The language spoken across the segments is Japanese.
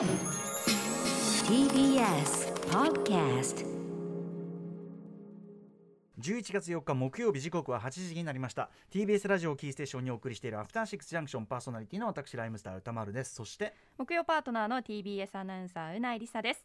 TBS Podcast 11月4日木曜日時刻は8時になりました。TBS ラジオキーステーションにお送りしているアフターシックスジャンクションパーソナリティの私ライムスター歌丸です。そして木曜パートナーの TBS アナウンサーうないりさです。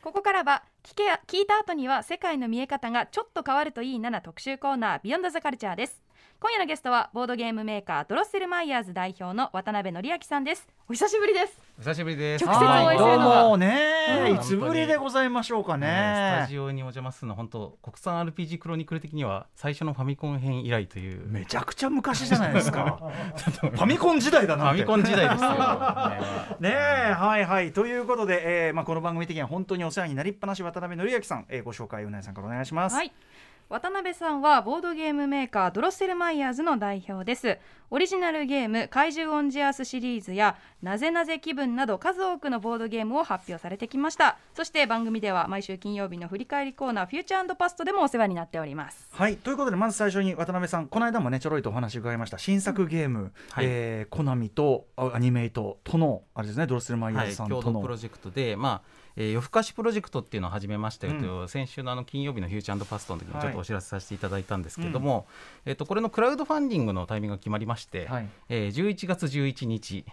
ここからは聞け聞いた後には世界の見え方がちょっと変わるといいなな特集コーナービヨンドザカルチャーです今夜のゲストはボードゲームメーカードロッセルマイヤーズ代表の渡辺則明さんです。お久しぶりです。お久しぶりです。直接お会いするどうのがもね、うんいつぶりでございましょうかね。スタねジオにお邪魔するの本当国産 RPG クロニクル的には最初のファミコン編以来という。めちゃくちゃ昔じゃないですか。ファミコン時代だなファミコン時代ですよ。ねえはいはい。ということで、えーまあ、この番組的には本当にお世話になりっぱなし渡辺則明さん、えーご紹介うなえさんからお願いします、はい渡辺さんはボードゲームメーカードロッセルマイヤーズの代表です。オリジナルゲーム怪獣オンジアースシリーズやなぜなぜ気分など数多くのボードゲームを発表されてきました。そして番組では毎週金曜日の振り返りコーナーフューチャーパストでもお世話になっております。はいということでまず最初に渡辺さんこの間もねちょろいとお話伺いました新作ゲーム、はい。えーコナミとあアニメイトとのあれですねドロッセルマイヤーはい、ズさんとの、共同プロジェクトで、まあえー夜更かしプロジェクトっていうのを始めましたよと、先週のあの金曜日のフューチャーパストの時にちょっとお知らせさせていただいたんですけども、えっとこれのクラウドファンディングのタイミングが決まりまして、はい。えー11月11日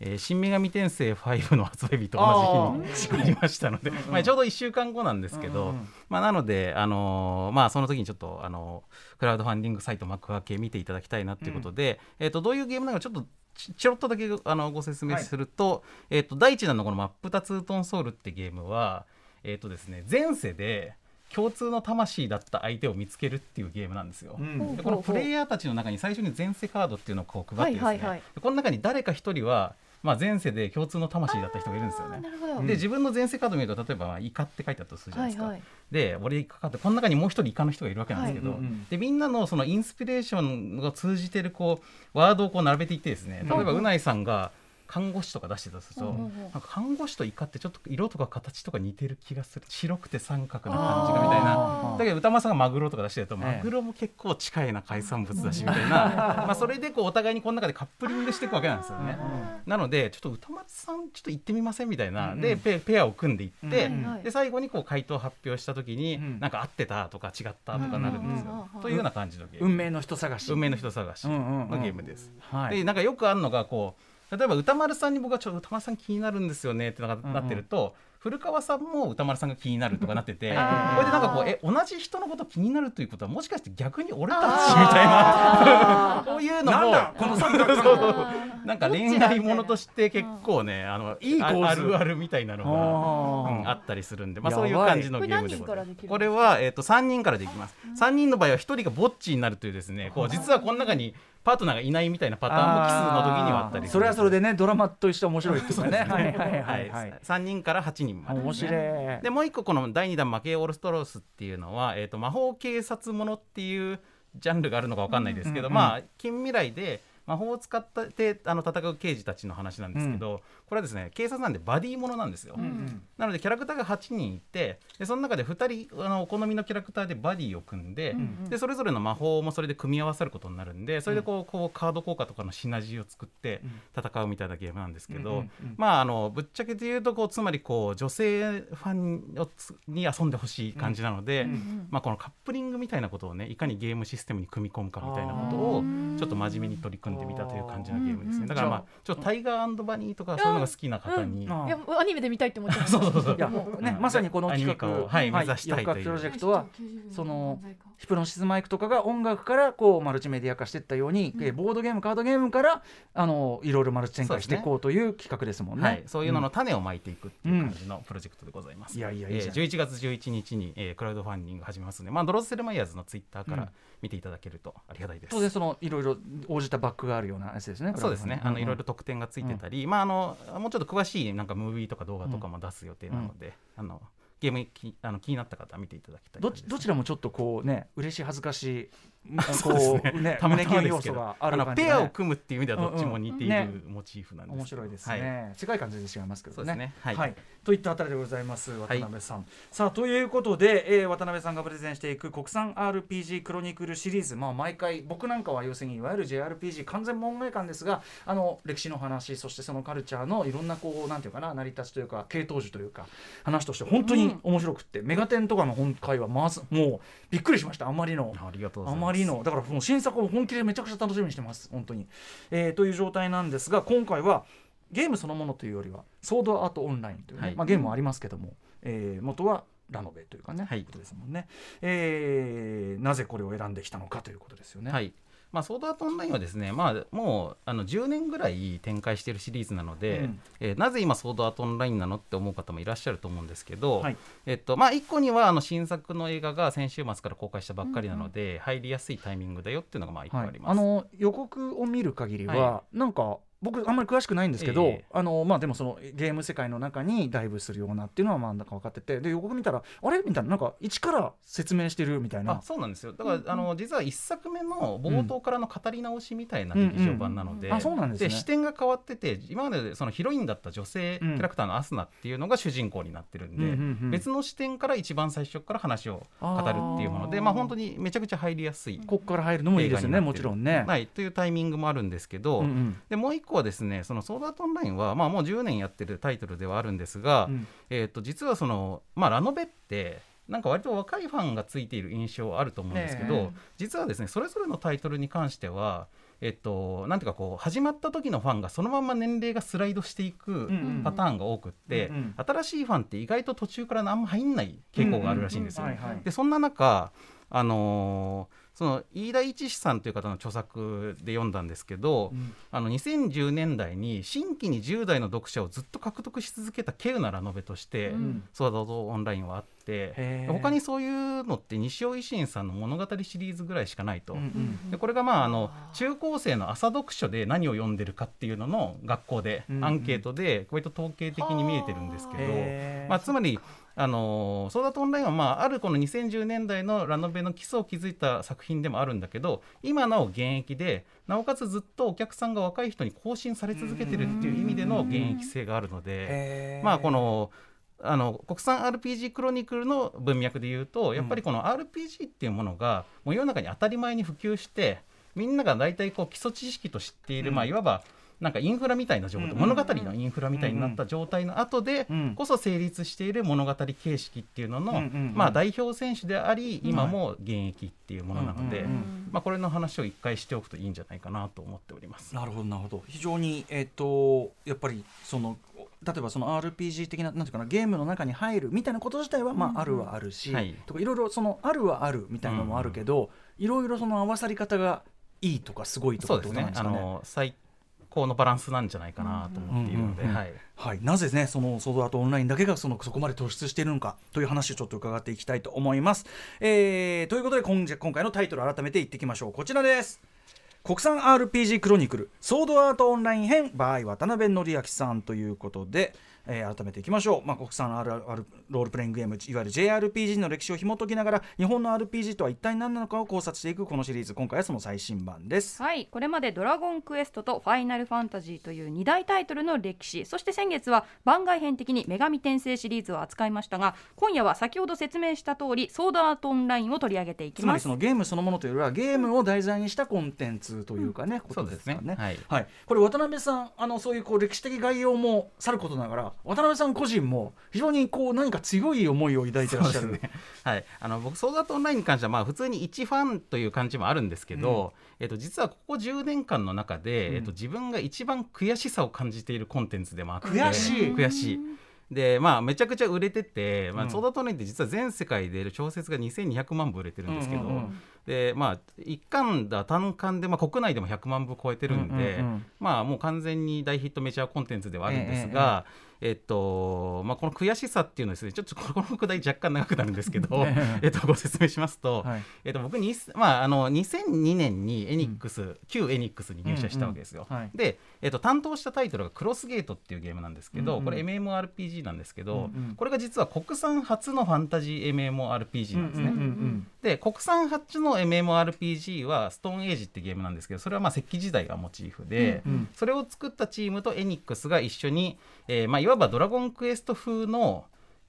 えー新女神転生5の発売日と同じ日に作りましたので、まあ、ちょうど1週間後なんですけど、うんうんまあ、なので、あのーまあ、その時にちょっと、あのークラウドファンディングサイト幕開け見ていただきたいなということで、えー、とどういうゲームなのかちょっとちちょろっとだけあのご説明すると,、えー、と第一弾のこの「マップタツートンソウル」ってゲームは、えーとですね、前世で共通の魂だった相手を見つけるっていうゲームなんですよ。うん。でこのプレイヤーたちの中に最初に前世カードっていうのをこう配ってですね、はいはいはい。でこの中に誰か一人は、まあ、前世で共通の魂だった人がいるんですよね。で自分の前世カード見ると例えばまあイカって書いてあったとするじゃないですか。はいはいで俺イカかってこの中にもう一人イカの人がいるわけなんですけど、はいでみんなのそのインスピレーションが通じてるこうワードをこう並べていってですね例えばうないさんが看護師とか出してたとすると、うんなんか看護師とイカってちょっと色とか形とか似てる気がする。白くて三角な感じがみたいな。だけど歌間さんがマグロとか出してると、ええ。マグロも結構近いな海産物だしみたいな。まあそれでこうお互いにこの中でカップリングしていくわけなんですよね。なのでちょっと歌松さんちょっと行ってみませんみたいな、うんうん。でペペアを組んでいって、で最後にこう回答発表した時に、うん。なんか合ってたとか違ったとかなるんですよ。というような感じのゲーム。運命の人探し。運命の人探しのゲームです。はい。でなんかよくあるのがこう例えば歌丸さんに僕はちょっと歌丸さん気になるんですよねってななってると、古川さんも歌丸さんが気になるとかなっててこれでなんかこうえ同じ人のこと気になるということはもしかして逆に俺たちみたいな こういうのもなんだこの三角なんか恋愛ものとして結構ねあのいい構図。ああるあるみたいなのが。あうん、あったりするんで、まあ、そういう感じのゲームでございます。ここれは、えっと3人からできます。3人の場合は1人がぼっちになるというですねこう実はこの中にパートナーがいないみたいなパターンも奇数の時にはあったりそれはそれでねドラマとして面白いって いうかね。はいはいははい。いはい3人から8人まで、面白い。でもう一個この第2弾「負けオールストロース」っていうのは、えー、と魔法警察ものっていうジャンルがあるのか分かんないですけど、うんうん。まあ近未来で魔法を使ってあの戦う刑事たちの話なんですけど、これはですね警察なんでバディものなんですよ、うん。なのでキャラクターが8人いてでその中で2人あのお好みのキャラクターでバディを組んで,、んでそれぞれの魔法もそれで組み合わさることになるんでそれでこうこうカード効果とかのシナジーを作って戦うみたいなゲームなんですけど、うんうんうんまああのぶっちゃけて言うとこうつまりこう女性ファンをつに遊んでほしい感じなので、まあ、このカップリングみたいなことをねいかにゲームシステムに組み込むかみたいなことをちょっと真面目に取り組んでみたという感じのゲームですね。だからまあちょっとタイガーバニーとかそういうのが好きな方に、あいやアニメで見たいって思っちゃういやねまさにこの企画アニメ化をはい目指したいという。プロジェクトはそのヒプノシスマイクとかが音楽からこうマルチメディア化していったように、えーボードゲームカードゲームからあのいろいろマルチ展開していこうという企画ですもんね。はい、そういうのの種をまいていくっていう感じのプロジェクトでございます。いやいやいいじゃんえー11月11日に、えークラウドファンディング始めますので、まあ、ドロッセルマイヤーズのツイッターかうんら見ていただけるとありがたいです。当然そのいろいろ応じたバックがあるようなやつですね。そうですね、あのいろいろと。特典がついてたり、まあ、あのもうちょっと詳しいなんかムービーとか動画とかも出す予定なので、あのゲームきあの気になった方は見ていただきたいどどちらもちょっとこうね嬉しい恥ずかしい こうね。たまたま要素がある感じ、ね、ペアを組むっていう意味ではどっちも似ているモチーフなんです面白いですね、はい、世界観全然違いますけどね、ね。はい、はい、といったあたりでございます渡辺さん、はい、さあということで、えー、渡辺さんがプレゼンしていく国産 RPG クロニクルシリーズ。まあ毎回僕なんかは要するにいわゆる JRPG 完全門外観ですがあの歴史の話そしてそのカルチャーのいろんなこうなんていうかな成り立ちというか系統樹というか話として本当に面白くって、うん、メガテンとかの本会はまずもうびっくりしました。あまりの。ありがとうあまりのだからもう新作を本気でめちゃくちゃ楽しみにしてます。本当に、えー、という状態なんですが今回はゲームそのものというよりはソードアートオンラインというね、はい、まあ、ゲームもありますけども、えー、元はラノベというかね、はい、ことですもんね、えー、なぜこれを選んできたのかということですよね。はいまあ、ソードアートオンラインはですね、まあ、もうあの10年ぐらい展開しているシリーズなので、うん、えー、なぜ今ソードアートオンラインなのって思う方もいらっしゃると思うんですけど、はい、えっとまあ、1個にはあの新作の映画が先週末から公開したばっかりなので、うんうん、入りやすいタイミングだよっていうのがまあ1個あります、はい、あの予告を見る限りは、はい、なんか僕あんまり詳しくないんですけど、えー、あのまあでもそのゲーム世界の中にダイブするようなっていうのはまあなんか分かっててで予告見たらあれ？みたいななんか一から説明してるみたいな。そうなんですよ。だから、うん、あの実は一作目の冒頭からの語り直しみたいな劇場版なので,、視点が変わってて今までそのヒロインだった女性キャラクターのアスナっていうのが主人公になってるんで、うんうんうん、別の視点から一番最初から話を語るっていうものでまあ本当にめちゃくちゃ入りやすいここから入るのもいいですよねもちろんね。はい。というタイミングもあるんですけど、うんうん、でもう一個はですねそのソードアートオンラインは、まあ、もう10年やってるタイトルではあるんですが、うん、えー、と実はその、まあ、ラノベってなんか割と若いファンがついている印象あると思うんですけど、ね、実はですねそれぞれのタイトルに関してはえっと、なんていうかこう始まった時のファンがそのまま年齢がスライドしていくパターンが多くって、うんうん、新しいファンって意外と途中からあんま入んない傾向があるらしいんですよ。でそんな中あのーその飯田一志さんという方の著作で読んだんですけど、うん、あの2010年代に新規に10代の読者をずっと獲得し続けた稀有なラノベとして、うん、ソードオンラインはあって他にそういうのって西尾維新さんの物語シリーズぐらいしかないと、うんうん、でこれがまああの中高生の朝読書で何を読んでるかっていうのの学校でアンケートで割と統計的に見えてるんですけど、まあ、つまりあのソーダとオンラインは、まあ、あるこの2010年代のラノベの基礎を築いた作品でもあるんだけど今なお現役でなおかつずっとお客さんが若い人に更新され続けてるっていう意味での現役性があるのでまあこのあの国産 RPG クロニクルの文脈で言うとやっぱりこの RPG っていうものがもう世の中に当たり前に普及してみんなが大体こう基礎知識と知っている、まあ、いわばなんかインフラみたいな状態、うん、物語のインフラみたいになった状態の後でこそ成立している物語形式っていうのの、まあ、代表選手であり今も現役っていうものなので、まあ、これの話を一回しておくといいんじゃないかなと思っております。なるほどなるほど。非常に、えーと、やっぱりその例えばその RPG 的ななんていうかなゲームの中に入るみたいなこと自体はまああるはあるし、はい、とかいろいろそのあるはあるみたいなのもあるけど、いろいろその合わさり方がいいとかすごいとかってことなんですかね。あの最高のバランスなんじゃないかなと思っているので、はい、なぜねそのソードアートオンラインだけがそのそこまで突出しているのかという話をちょっと伺っていきたいと思います。えー、ということで今今回のタイトル改めて言っていきましょうこちらです。国産 RPG クロニクルソードアートオンライン編 by 渡辺則明さんということで、えー、改めていきましょう、まあ、国産 RR ロールプレイングゲームいわゆる JRPG の歴史を紐解きながら日本の RPG とは一体何なのかを考察していくこのシリーズ今回はその最新版です。はいこれまで「ドラゴンクエスト」と「ファイナルファンタジー」という2大タイトルの歴史そして先月は番外編的に「女神転生」シリーズを扱いましたが今夜は先ほど説明した通りソードアートオンラインを取り上げていきます。つまりそのゲームそのものというよりはゲームを題材にしたコンテンツというかね、うん、ことですね。はい、はい、これ渡辺さんあのそういうこう歴史的概要もさることながら渡辺さん個人人も非常にこう何か強い思いを抱いてらっしゃる、ね、はい、あの僕ソードアートオンラインに関してはまあ普通に一ファンという感じもあるんですけど、うん、えっと、実はここ10年間の中で、うん、えっと、自分が一番悔しさを感じているコンテンツでもあって悔しい。悔しい。でまあめちゃくちゃ売れてて、まあ、ソーダトレインって実は全世界で小説が2200万部売れてるんですけど、うんうんうん、でまあ一巻だ単巻で、まあ、国内でも100万部超えてるんで、まあもう完全に大ヒットメジャーコンテンツではあるんですが、えええっとまあ、この悔しさっていうのはですねちょっと このくだり若干長くなるんですけど えっとご説明しますと、はい。えっと、僕に、まあ、あの2002年にエニックス、旧エニックスに入社したわけですよ。うんうんはい。で、えっと、担当したタイトルが「クロスゲート」っていうゲームなんですけど、うんうん。これ MMORPG なんですけど、うんうん。これが実は国産初のファンタジー MMORPG なんですね。うんうんうんで国産初の MMORPG はストーンエイジってゲームなんですけどそれはまあ石器時代がモチーフで、うんうん。それを作ったチームとエニックスが一緒に、えーまあ、いわばドラゴンクエスト風の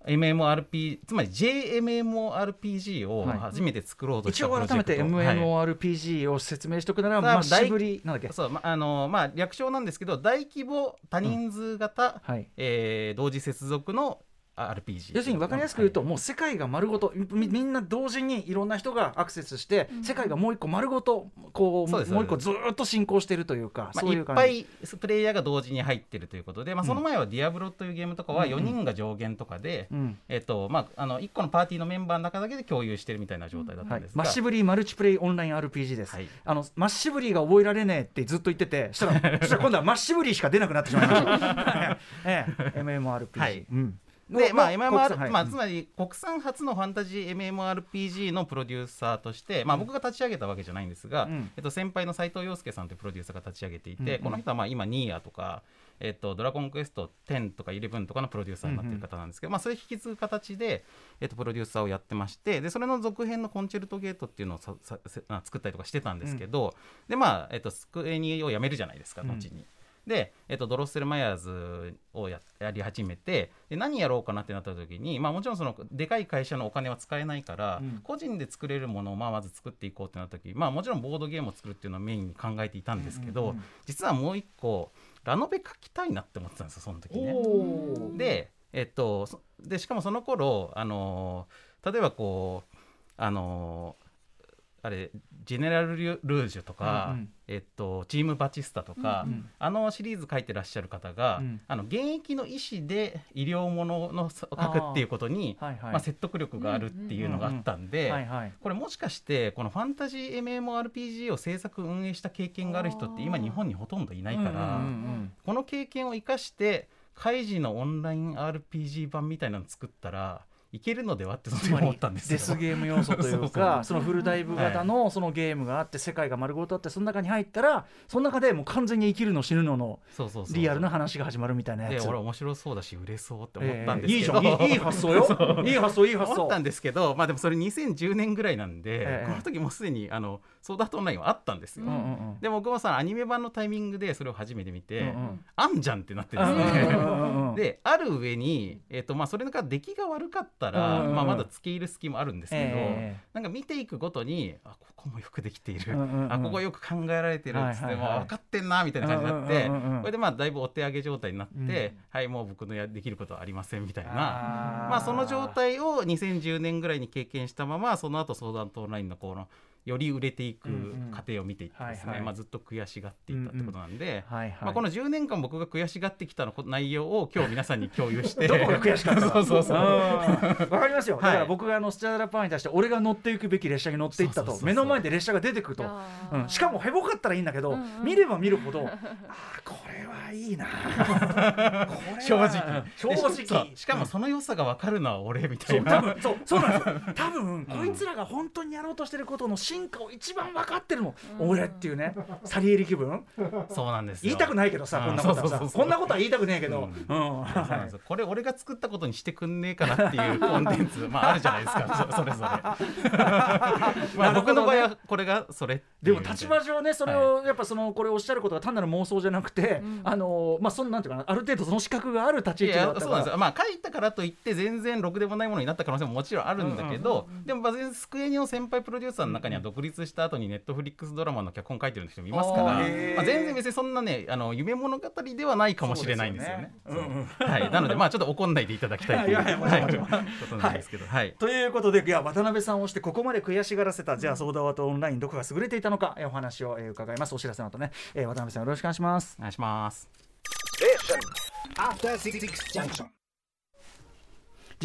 MMORP つまり JMMORPG をはい。初めて作ろうとし一たプロ応改めて MMORPG を説明しておくなら、なんだっけ。そうまあのまあ、略称なんですけど大規模多人数型、はい。えー同時接続の RPG 要するに分かりやすく言うと、はい。もう世界が丸ごとみみんな同時にいろんな人がアクセスして、世界がもう一個丸ごとこうもう一個ずーっと進行しているというか、まあ、そういっぱいプレイヤーが同時に入ってるということで、まあ、その前は「ディアブロ」というゲームとかはうんうん。4人が上限とかで、うん。えっとまあ、あの1個のパーティーのメンバーの中だけで共有してるみたいな状態だったはいんですが、マッシブリーマルチプレイオンライン RPG です、はい。あのマッシブリーが覚えられねえってずっと言っててしたらそしたら今度はマッシブリーしか出なくなってしまいました、ええ、MMORPG、はい。うんで、まあ、の MMR はい。まあ、つまり国産初のファンタジー MMORPG のプロデューサーとして、まあ、僕が立ち上げたわけじゃないんですが、うん。えっと、先輩の斉藤洋介さんというプロデューサーが立ち上げていて、うんうん。この人はまあ今、ニーヤとか、えっと、ドラゴンクエスト10とか11とかのプロデューサーになっている方なんですけど、まあ、それを引き継ぐ形で、えっと、プロデューサーをやってましてでそれの続編のコンチェルトゲートっていうのをささ作ったりとかしてたんですけど、でまあ、えっと、スクエニを辞めるじゃないですか後に。で、えっと、ドロッセルマイヤーズをややり始めてで何やろうかなってなった時に、まあ、もちろんそのでかい会社のお金は使えないから、うん。個人で作れるものをまあまず作っていこうってなった時、まあ、もちろんボードゲームを作るっていうのをメインに考えていたんですけど、うんうんうん。実はもう一個ラノベ書きたいなって思ってたんですよその時ね。で,、えっと、そでしかもその頃あの例えばこうあのあれジェネラル・ルージュとか、うんうんえっと、チーム・バチスタとか、うんうんあのシリーズ書いてらっしゃる方が、うんあの現役の医師で医療ものの書くっていうことにはいはいまあ、説得力があるっていうのがあったんで、これもしかしてこのファンタジー MMORPG を制作運営した経験がある人って今日本にほとんどいないから、この経験を生かしてカイジのオンライン RPG 版みたいなの作ったらいけるのではってその時思ったんですよ。デスゲーム要素というかそのフルダイブ型のそのゲームがあって世界が丸ごとあってその中に入ったらその中でもう完全に生きるの死ぬののそうそうそう。リアルな話が始まるみたいなでやつ。俺面白そうだし売れそうって思っえたんですけど、え いいじゃん。いい発想よ。いい発想いい発想。思ったんですけど、まあ、でもそれ2010年ぐらいなんで、ええ。この時もうすでにあのソードアートオンラインはあったんですよ。うんうんうん。でも僕もさアニメ版のタイミングでそれを初めて見て、うんうん。あんじゃんってなってですうんうんうん。である上に、えっとまあ、それが出来が悪かったら、うんうんうん。まあ、まだ付け入る隙もあるんですけど、えなんか見ていくごとにあここもよくできている、うんうんうんあここよく考えられてるっつって、はいはいはい。もう分かってんなみたいな感じになって、うんうんうんうんこれでまあだいぶお手上げ状態になって、うん。はいもう僕のやできることはありませんみたいな。まあ、その状態を2010年ぐらいに経験したままその後相談とオンラインのこのより売れていく過程を見ていってですね、はいはい。まあ、ずっと悔しがっていったってことなんで、はいはい。まあ、この10年間僕が悔しがってきたのこ内容を今日皆さんに共有して。どこが悔しかった？か そうそうそう。わかりますよ、はい。だから僕があのスチャダラパーに対して俺が乗っていくべき列車に乗っていったと。そうそうそうそう。目の前で列車が出てくると、うん、しかもへぼかったらいいんだけど、うんうん。見れば見るほど あーこれはいいな。正直。正で直そう。しかもその良さが分かるのは俺みたそいうな多分そうそうなんですよ。多分、こいつらが本当にやろうとしてることの進化を一番分かってるの、俺っていうねサリエリ気分。そうなんですよ。言いたくないけどさ、うん。こんなことはさ。こんなことは言いたくねえけど、これ俺が作ったことにしてくんねえかなっていうコンテンツまああるじゃないですか。そ それぞれ。まあ僕の場合はこれがそれでも立場上ねそれをやっぱそのこれおっしゃることが単なる妄想じゃなくて、うん。あのまあそんなんていうかなある程度その資格がある立ちい位置だったから。やそうなんですよ。まあ書いたからといって全然ろくでもないものになった可能性ももちろんあるんだけど、でもまあ全然スクエニの先輩プロデューサーの中には独立した後にネットフリックスドラマの脚本書いてる人もいますから。まあ、全然別にそんなねあの夢物語ではないかもしれないんですよね。よね。はい、なのでまあちょっと怒んないでいただきたいという。ことなんですけど、はい。ということでいや渡辺さんをしてここまで悔しがらせたじゃあソーダワートオンラインどこが優れていたのかえお話をえ伺います。お知らせの後ね、えー渡辺さんよろしくお願いします。お願いします。After Junction.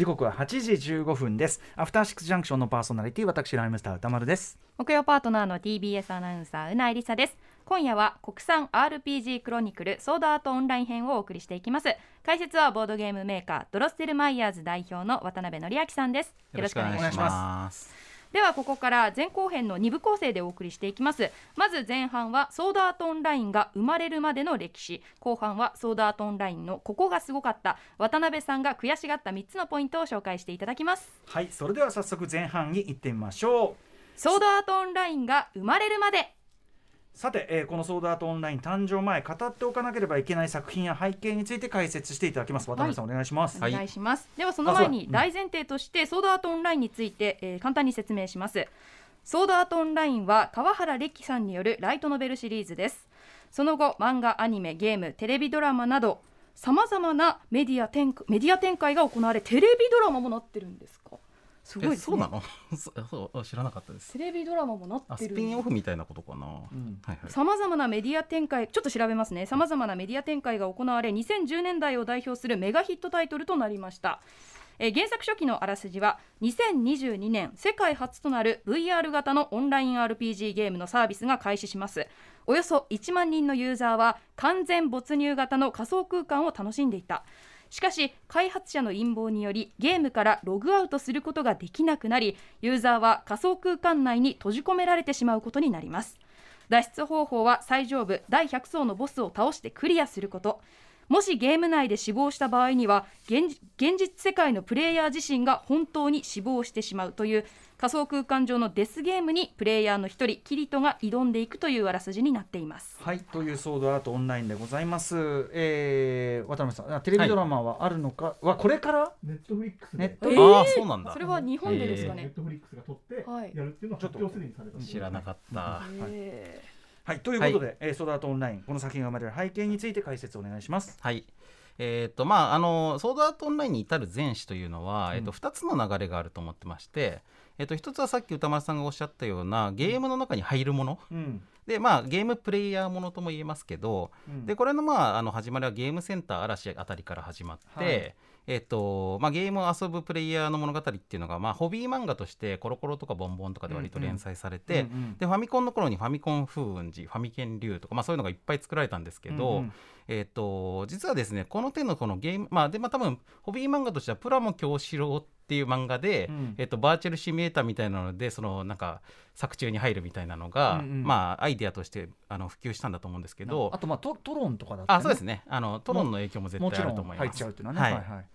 時刻は8時15分です。アフターシックスジャンクションのパーソナリティ私ライムスター歌丸です。木曜パートナーの TBS アナウンサーうないりさです。今夜は国産 RPG クロニクルソードアートオンライン編をお送りしていきます。解説はボードゲームメーカードロッセルマイヤーズ代表の渡辺則明さんです。よろしくお願いしますではここから前後編の2部構成でお送りしていきます。まず前半はソードアートオンラインが生まれるまでの歴史。後半はソードアートオンラインのここがすごかった。渡辺さんが悔しがった3つのポイントを紹介していただきます。はいそれでは早速前半に行ってみましょう。ソードアートオンラインが生まれるまでさて、えーこのソードアートオンライン誕生前語っておかなければいけない作品や背景について解説していただきます。渡辺さん、お願いします、お願いします、ではその前にう。ん。大前提としてソードアートオンラインについて、えー簡単に説明します。ソードアートオンラインは川原歴さんによるライトノベルシリーズです。その後漫画アニメゲームテレビドラマなどさまざまなメディア展メディア展開が行われテレビドラマもなってるんですか？すごいね。えそうなの？そそう知らなかったです。テレビドラマもなってる。あスピンオフみたいなことかな、うん。はいはい。さまざまなメディア展開ちょっと調べますね。さまざまなメディア展開が行われ2010年代を代表するメガヒットタイトルとなりました。えー原作初期のあらすじは2022年世界初となる VR 型のオンライン RPG ゲームのサービスが開始します。およそ1万人のユーザーは完全没入型の仮想空間を楽しんでいたしかし開発者の陰謀によりゲームからログアウトすることができなくなりユーザーは仮想空間内に閉じ込められてしまうことになります。脱出方法は最上部第100層のボスを倒してクリアすること。もしゲーム内で死亡した場合には現現実世界のプレイヤー自身が本当に死亡してしまうという仮想空間上のデスゲームにプレイヤーの一人キリトが挑んでいくというあらすじになっています。はいというソードアートオンラインでございます、えー、渡辺さんあテレビドラマはあるのか、はこれから？ネットフリックスで。ネットえーああそうなんだ。それは日本でですかね。ネッ、トフリックスが撮ってはい。やるっていうのは発表すでにされた知らなかった、へはいということで、えーソードアートオンラインこの作品が生まれる背景について解説お願いします。はい。えーとまあ、あのソードアートオンラインに至る前史というのは、うん。えっと2つの流れがあると思ってまして、えっと1つはさっき歌丸さんがおっしゃったようなゲームの中に入るもの。うん。で、まあ、ゲームプレイヤーものとも言えますけどうん。でこれの,、まあ、あの始まりはゲームセンター嵐あたりから始まって、はい。えっとまあ、ゲームを遊ぶプレイヤーの物語っていうのが、まあ、ホビー漫画としてコロコロとかボンボンとかで割と連載されて、うんうん。でファミコンの頃にファミコン風雲児ファミケン流とか、まあ、そういうのがいっぱい作られたんですけど、うんうん。えー、と実はですねこの手のこのゲームまあでまあ多分ホビー漫画としては「プラモ教師郎」っていう漫画で、うん。えー、とバーチャルシミュレーターみたいなのでそのなんか作中に入るみたいなのが、うんうん。まあアイデアとしてあの普及したんだと思うんですけど。あとまあトトロンとかだったあそうですね。あのトロンの影響も絶対あると思います。入っちゃうっていうのはね、はい。はいはい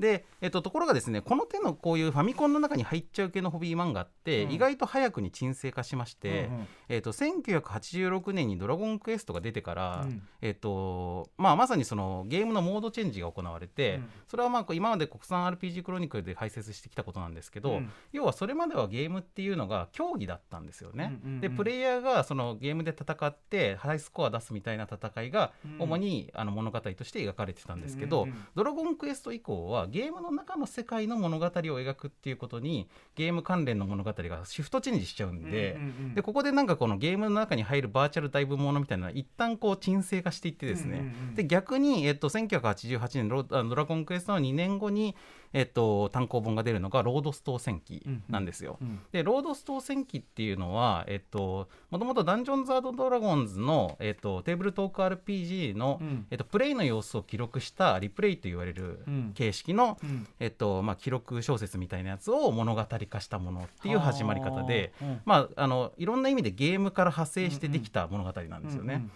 で、えっと、ところがですねこの手のこういうファミコンの中に入っちゃう系のホビー漫画って、うん。意外と早くに沈静化しまして、うんうん。えっと1986年に「ドラゴンクエスト」が出てから、うん。えっとまあ、まさにそのゲームのモードチェンジが行われて、うん。それはまあ今まで国産 RPG クロニクルで解説してきたことなんですけど、うん。要はそれまではゲームっていうのが競技だったんですよね。でプレイヤーがそのゲームで戦ってハイスコア出すみたいな戦いがうん。主にあの物語として描かれてたんですけど、ドラゴンクエスト以降はゲームの中の世界の物語を描くっていうことにゲーム関連の物語がシフトチェンジしちゃうんで。うんうんうんでここでなんかこのゲームの中に入るバーチャルダイブものみたいな一旦こう沈静化していってですね、うんうんうんで逆に、えっと、1988年ドラゴンクエストの2年後に、えっと、単行本が出るのがロードス島戦記なんですよ。うん。でロードス島戦記っていうのは、えっと、もともとダンジョンズ・ドラゴンズの、えっと、テーブルトーク RPG の、うん。えっと、プレイの様子を記録したリプレイと言われるうん。形式の、うん。えっとまあ、記録小説みたいなやつを物語化したものっていう始まり方で、まあ、あのいろんな意味でゲームから派生してできた物語なんですよね。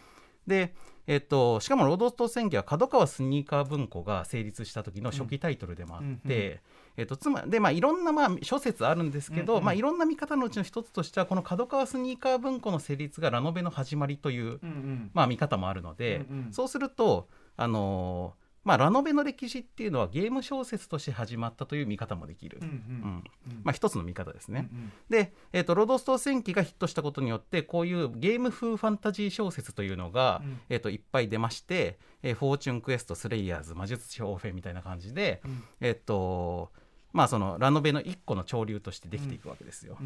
で、えっと、しかも「ロードストー戦記」は角川スニーカー文庫が成立した時の初期タイトルでもあって、うんうんえっと、つまで、まあ、いろんな、まあ、諸説あるんですけど、うんうんまあ、いろんな見方のうちの一つとしてはこの角川スニーカー文庫の成立がラノベの始まりという、うんうん。まあ、見方もあるので、うんうん。そうすると、あのーまあ、ラノベの歴史っていうのはゲーム小説として始まったという見方もできる、うんうん。うん。うん。まあ、一つの見方ですね。うんで、えーと、ロードス島戦記がヒットしたことによってこういうゲーム風ファンタジー小説というのが、うん。えー、といっぱい出まして、えーフォーチュンクエストスレイヤーズ魔術士オーフェンみたいな感じで、うん。えっ、とまあそのラノベの一個の潮流としてできていくわけですよ。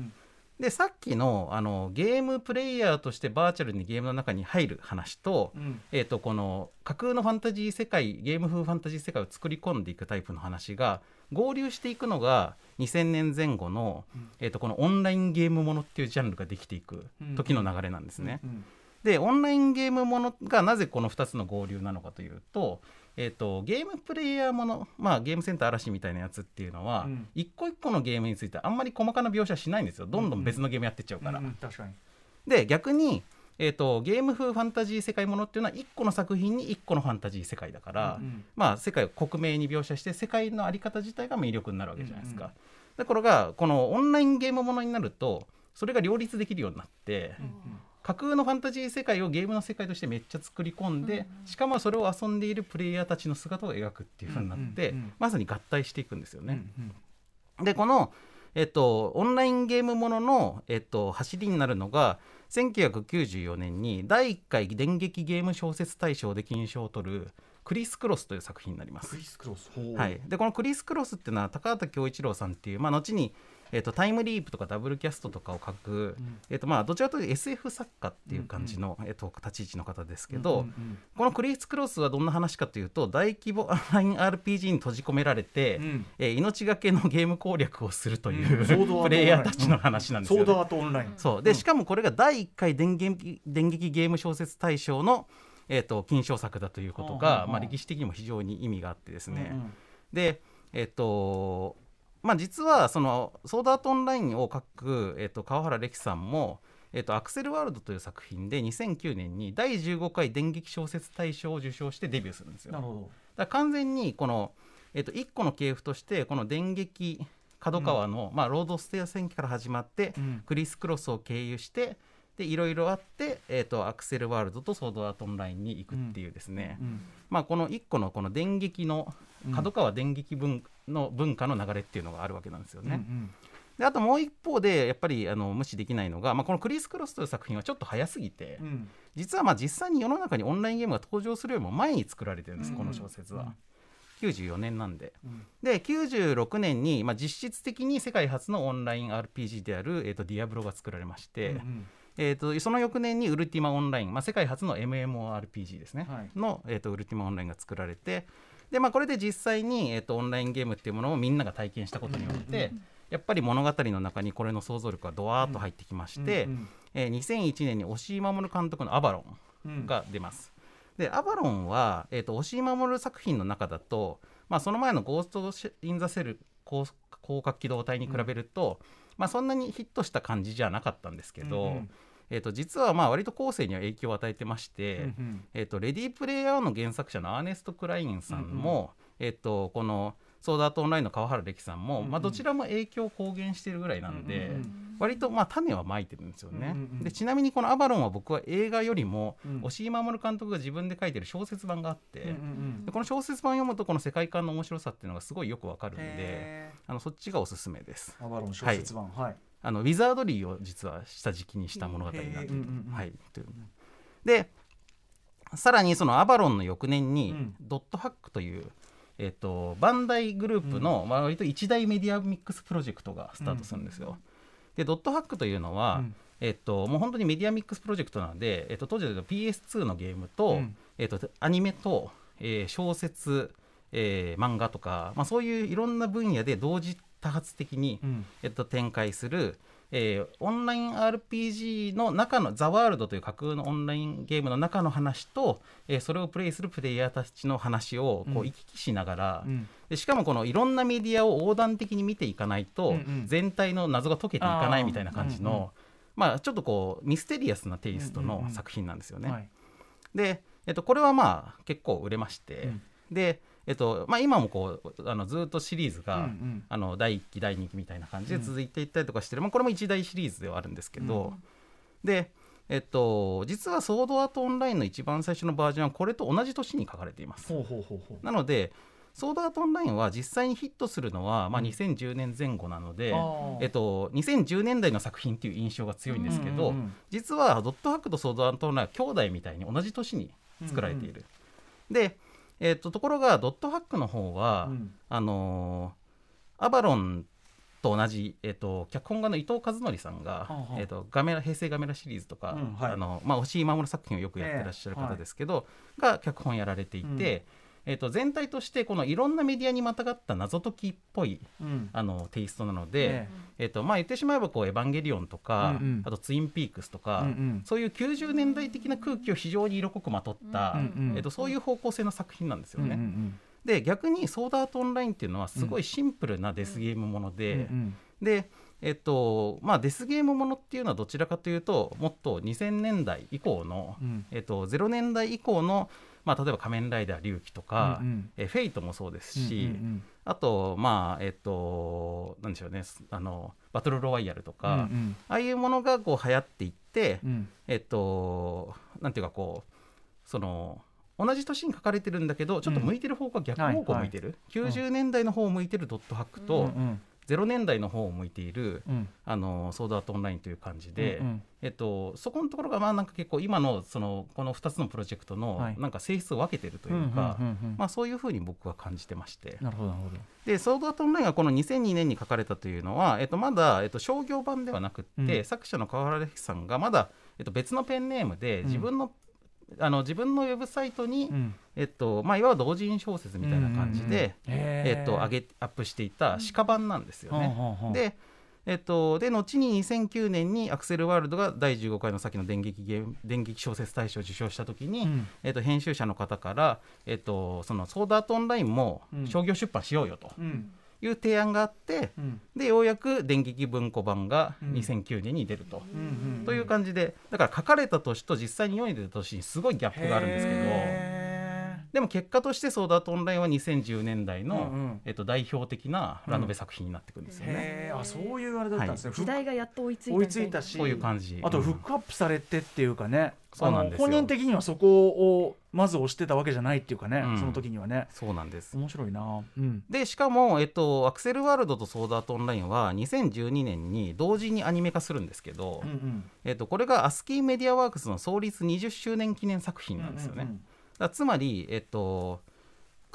うんでさっきのあのゲームプレイヤーとしてバーチャルにゲームの中に入る話と,、うん。えー、とこの架空のファンタジー世界ゲーム風ファンタジー世界を作り込んでいくタイプの話が合流していくのが2000年前後の、うん。えー、とこのオンラインゲームものっていうジャンルができていく時の流れなんですね。うんでオンラインゲームものがなぜこの2つの合流なのかというと,、えー、とゲームプレイヤーもの、まあ、ゲームセンター嵐みたいなやつっていうのは、うん。一個一個のゲームについてあんまり細かな描写しないんですよ。どんどん別のゲームやってっちゃうから。うんうん確かに。で逆に、えー、とゲーム風ファンタジー世界ものっていうのは1個の作品に1個のファンタジー世界だから、うんうん。まあ、世界を克明に描写して世界の在り方自体が魅力になるわけじゃないですか。うんうん。だからがこのオンラインゲームものになるとそれが両立できるようになって、架空のファンタジー世界をゲームの世界としてめっちゃ作り込んで、しかもそれを遊んでいるプレイヤーたちの姿を描くっていう風になって、まさに合体していくんですよね。うんでこの、えっと、オンラインゲームものの、えっと、走りになるのが1994年に第1回電撃ゲーム小説大賞で金賞を取る「クリス・クロス」という作品になります。クリ。ス・クロス。はい、でこのクリス・クロスっていうのは高畑恭一郎さんっていう、まあ、後に、えっとタイムリープとかダブルキャストとかを書く、ん。えっとまあ、どちらかというと SF 作家っていう感じの、えっと立ち位置の方ですけど、うんうんこのクリス・クロスはどんな話かというと大規模オンライン RPG に閉じ込められて、うん。えー命がけのゲーム攻略をするという、うん。プレイヤーたちの話なんですよ、ね。ソードアートオンライン。そう。でしかもこれが第1回電撃電撃ゲーム小説大賞の、えー、と金賞作だということが、まあ、歴史的にも非常に意味があってですね、うん。でえっ、とまあ実はそのソードアートオンラインを書く、えー、と川原歴さんもえー、とアクセルワールドという作品で2009年に第15回電撃小説大賞を受賞してデビューするんですよ。なるほど。だ完全にこの、えっと1個の系譜としてこの電撃角川の、まあ、ロードステア戦記から始まって、うん。クリス・クロスを経由してでいろいろあって、えっとアクセルワールドとソードアートオンラインに行くっていうですね、うん。まあ、この1個のこの電撃の角川電撃文の文化の流れっていうのがあるわけなんですよね。うんであともう一方でやっぱりあの無視できないのが、まあ、このクリス・クロスという作品はちょっと早すぎて、うん。実はまあ実際に世の中にオンラインゲームが登場するよりも前に作られてるんです、うんこの小説は。うん。94年なんで。うん。で96年に、まあ、実質的に世界初のオンライン RPG である、えー、とディアブロが作られまして、うんえー、とその翌年にウルティマオンライン、まあ、世界初の MMORPG ですね、はい。の、えー、とウルティマオンラインが作られてで、まあ、これで実際に、えー、とオンラインゲームっていうものをみんなが体験したことによって、やっぱり物語の中にこれの想像力がドワーッと入ってきまして、うんえー2001年に押井守監督の「アバロン」うん。が出ます。でアバロンは、えー、と押井守作品の中だと、まあ、その前の「ゴースト・イン・ザ・シェル」広広角機動隊に比べると、まあ、そんなにヒットした感じじゃなかったんですけど、うんうんえー、と実はまあ割と後世には影響を与えてまして、うんうん。えー、とレディープレイヤーの原作者のアーネスト・クラインさんも、えー、とこのソードアートオンラインの川原歴さんも、うんうん。まあ、どちらも影響を公言しているぐらいなんで、うんうん割とまあ種はまいてるんですよね。うんうんうんでちなみにこの「アバロン」は僕は映画よりも、うん。押井守監督が自分で書いてる小説版があって、うんうんでこの小説版を読むとこの世界観の面白さっていうのがすごいよくわかるんでへあのそっちがおすすめです。ーアバロン小説版。はいあのウィザードリーを実は下敷きにした物語になってる。はい。という。でさらにそのアバロンの翌年に、うん。ドットハックという、えっとバンダイグループの、まあ、割と一大メディアミックスプロジェクトがスタートするんですよ。でドットハックというのは、うん。えっと、もう本当にメディアミックスプロジェクトなので、えっと、当時で言うと PS2 のゲームと,、うん。えっとアニメと、えー小説、えー漫画とか、まあ、そういういろんな分野で同時多発的に、うん。えっと、展開する、えーオンライン RPG の中の「ザ・ワールドという架空のオンラインゲームの中の話と、えーそれをプレイするプレイヤーたちの話をこう行き来しながら、うん。でしかもこのいろんなメディアを横断的に見ていかないと、うんうん。全体の謎が解けていかないみたいな感じの、あーうんうんまあ、ちょっとこうミステリアスなテイストの作品なんですよね。はい。で、えっと、これはまあ結構売れまして、うん。で、えっとまあ、今もこうあのずっとシリーズが、うんうん。あの第1期第2期みたいな感じで続いていったりとかしてる、まあ、これも一大シリーズではあるんですけど、で、えっと、実はソードアートオンラインの一番最初のバージョンはこれと同じ年に書かれています。ほうほうほうほう。なのでソードアートオンラインは実際にヒットするのは、まあ、2010年前後なので、えっと、2010年代の作品っていう印象が強いんですけど、うんうんうん実はドットハックとソードアートオンラインは兄弟みたいに同じ年に作られている。で、えっと、ところがドットハックの方は、うん。あのーアバロンと同じ、えっと、脚本家の伊藤和則さんが、はあはあ。えっと、ガメラ平成ガメラシリーズとか、うんはい。あのまあ、押井守作品をよくやってらっしゃる方ですけど、が脚本やられていて、ええっと全体としてこのいろんなメディアにまたがった謎解きっぽいうん。あのテイストなので、ええ。っとまあ、言ってしまえばこう「エヴァンゲリオン」とか、うんうん。あと「ツインピークス」とか、うんうん。そういう90年代的な空気を非常に色濃くまとった、うんうんえっと、そういう方向性の作品なんですよね。うんうんで逆に「ソードアートオンライン」っていうのはすごいシンプルなデスゲームもので、うんうんでえっとまあ、デスゲームものっていうのはどちらかというともっと2000年代以降の、うん。えっと、0年代以降の、まあ、例えば「仮面ライダー龍騎」とか、うんうん。えフェイトもそうですし、うんうんあとまあえっとなんでしょうねあのバトルロワイヤルとか、うんああいうものがこう流行っていって、うん。えっとなんていうかこうその同じ年に書かれてるんだけどちょっと向いてる方向が逆方向を向いてる、90年代の方を向いてるドットハックうんと、うん0年代の方を向いている、うん。あのソードアートオンラインという感じで、うんうん。えっと、そこのところがまあなんか結構今のそのこの2つのプロジェクトのはい。なんか性質を分けてるというか、うんうんうんうん。まあ、そういうふうに僕は感じてまして。なるほどなるほど。でソードアートオンラインがこの2002年に書かれたというのは、えっと、まだ、えっと、商業版ではなくって、うん。作者の川原歴さんがまだ、えっと、別のペンネームで自分の,、あの自分のウェブサイトに、うん。えっとまあ、いわば同人小説みたいな感じで、えっと、上げアップしていた鹿版なんですよね。でえっと、で後に2009年にアクセルワールドが第15回の先の電撃ゲ電撃小説大賞を受賞した時に、うん。えっと、編集者の方から、えっと、そのソードアートオンラインもうん。商業出版しようよと。うんいう提案があって、うん。でようやく電撃文庫版がうん。2009年に出ると。うんという感じでだから書かれた年と実際に世に出た年にすごいギャップがあるんですけどへでも結果としてソードアートオンラインは2010年代の、うんうん。えっと、代表的なラノベ作品になってくるんですよね。へー。あそういうあれだったんですね、時代がやっと追いついた追いついたしそういう感じ。あとうん。フックアップされてっていうかね、そうなんです本人的にはそこをまず押してたわけじゃないっていうかね、うん。その時にはね。そうなんです。面白いな。うん。でしかも、えっと、アクセルワールドとソードアートオンラインは2012年に同時にアニメ化するんですけど、うんうん。えっと、これがアスキーメディアワークスの創立20周年記念作品なんですよね。うんうん。だからつまり、えっと、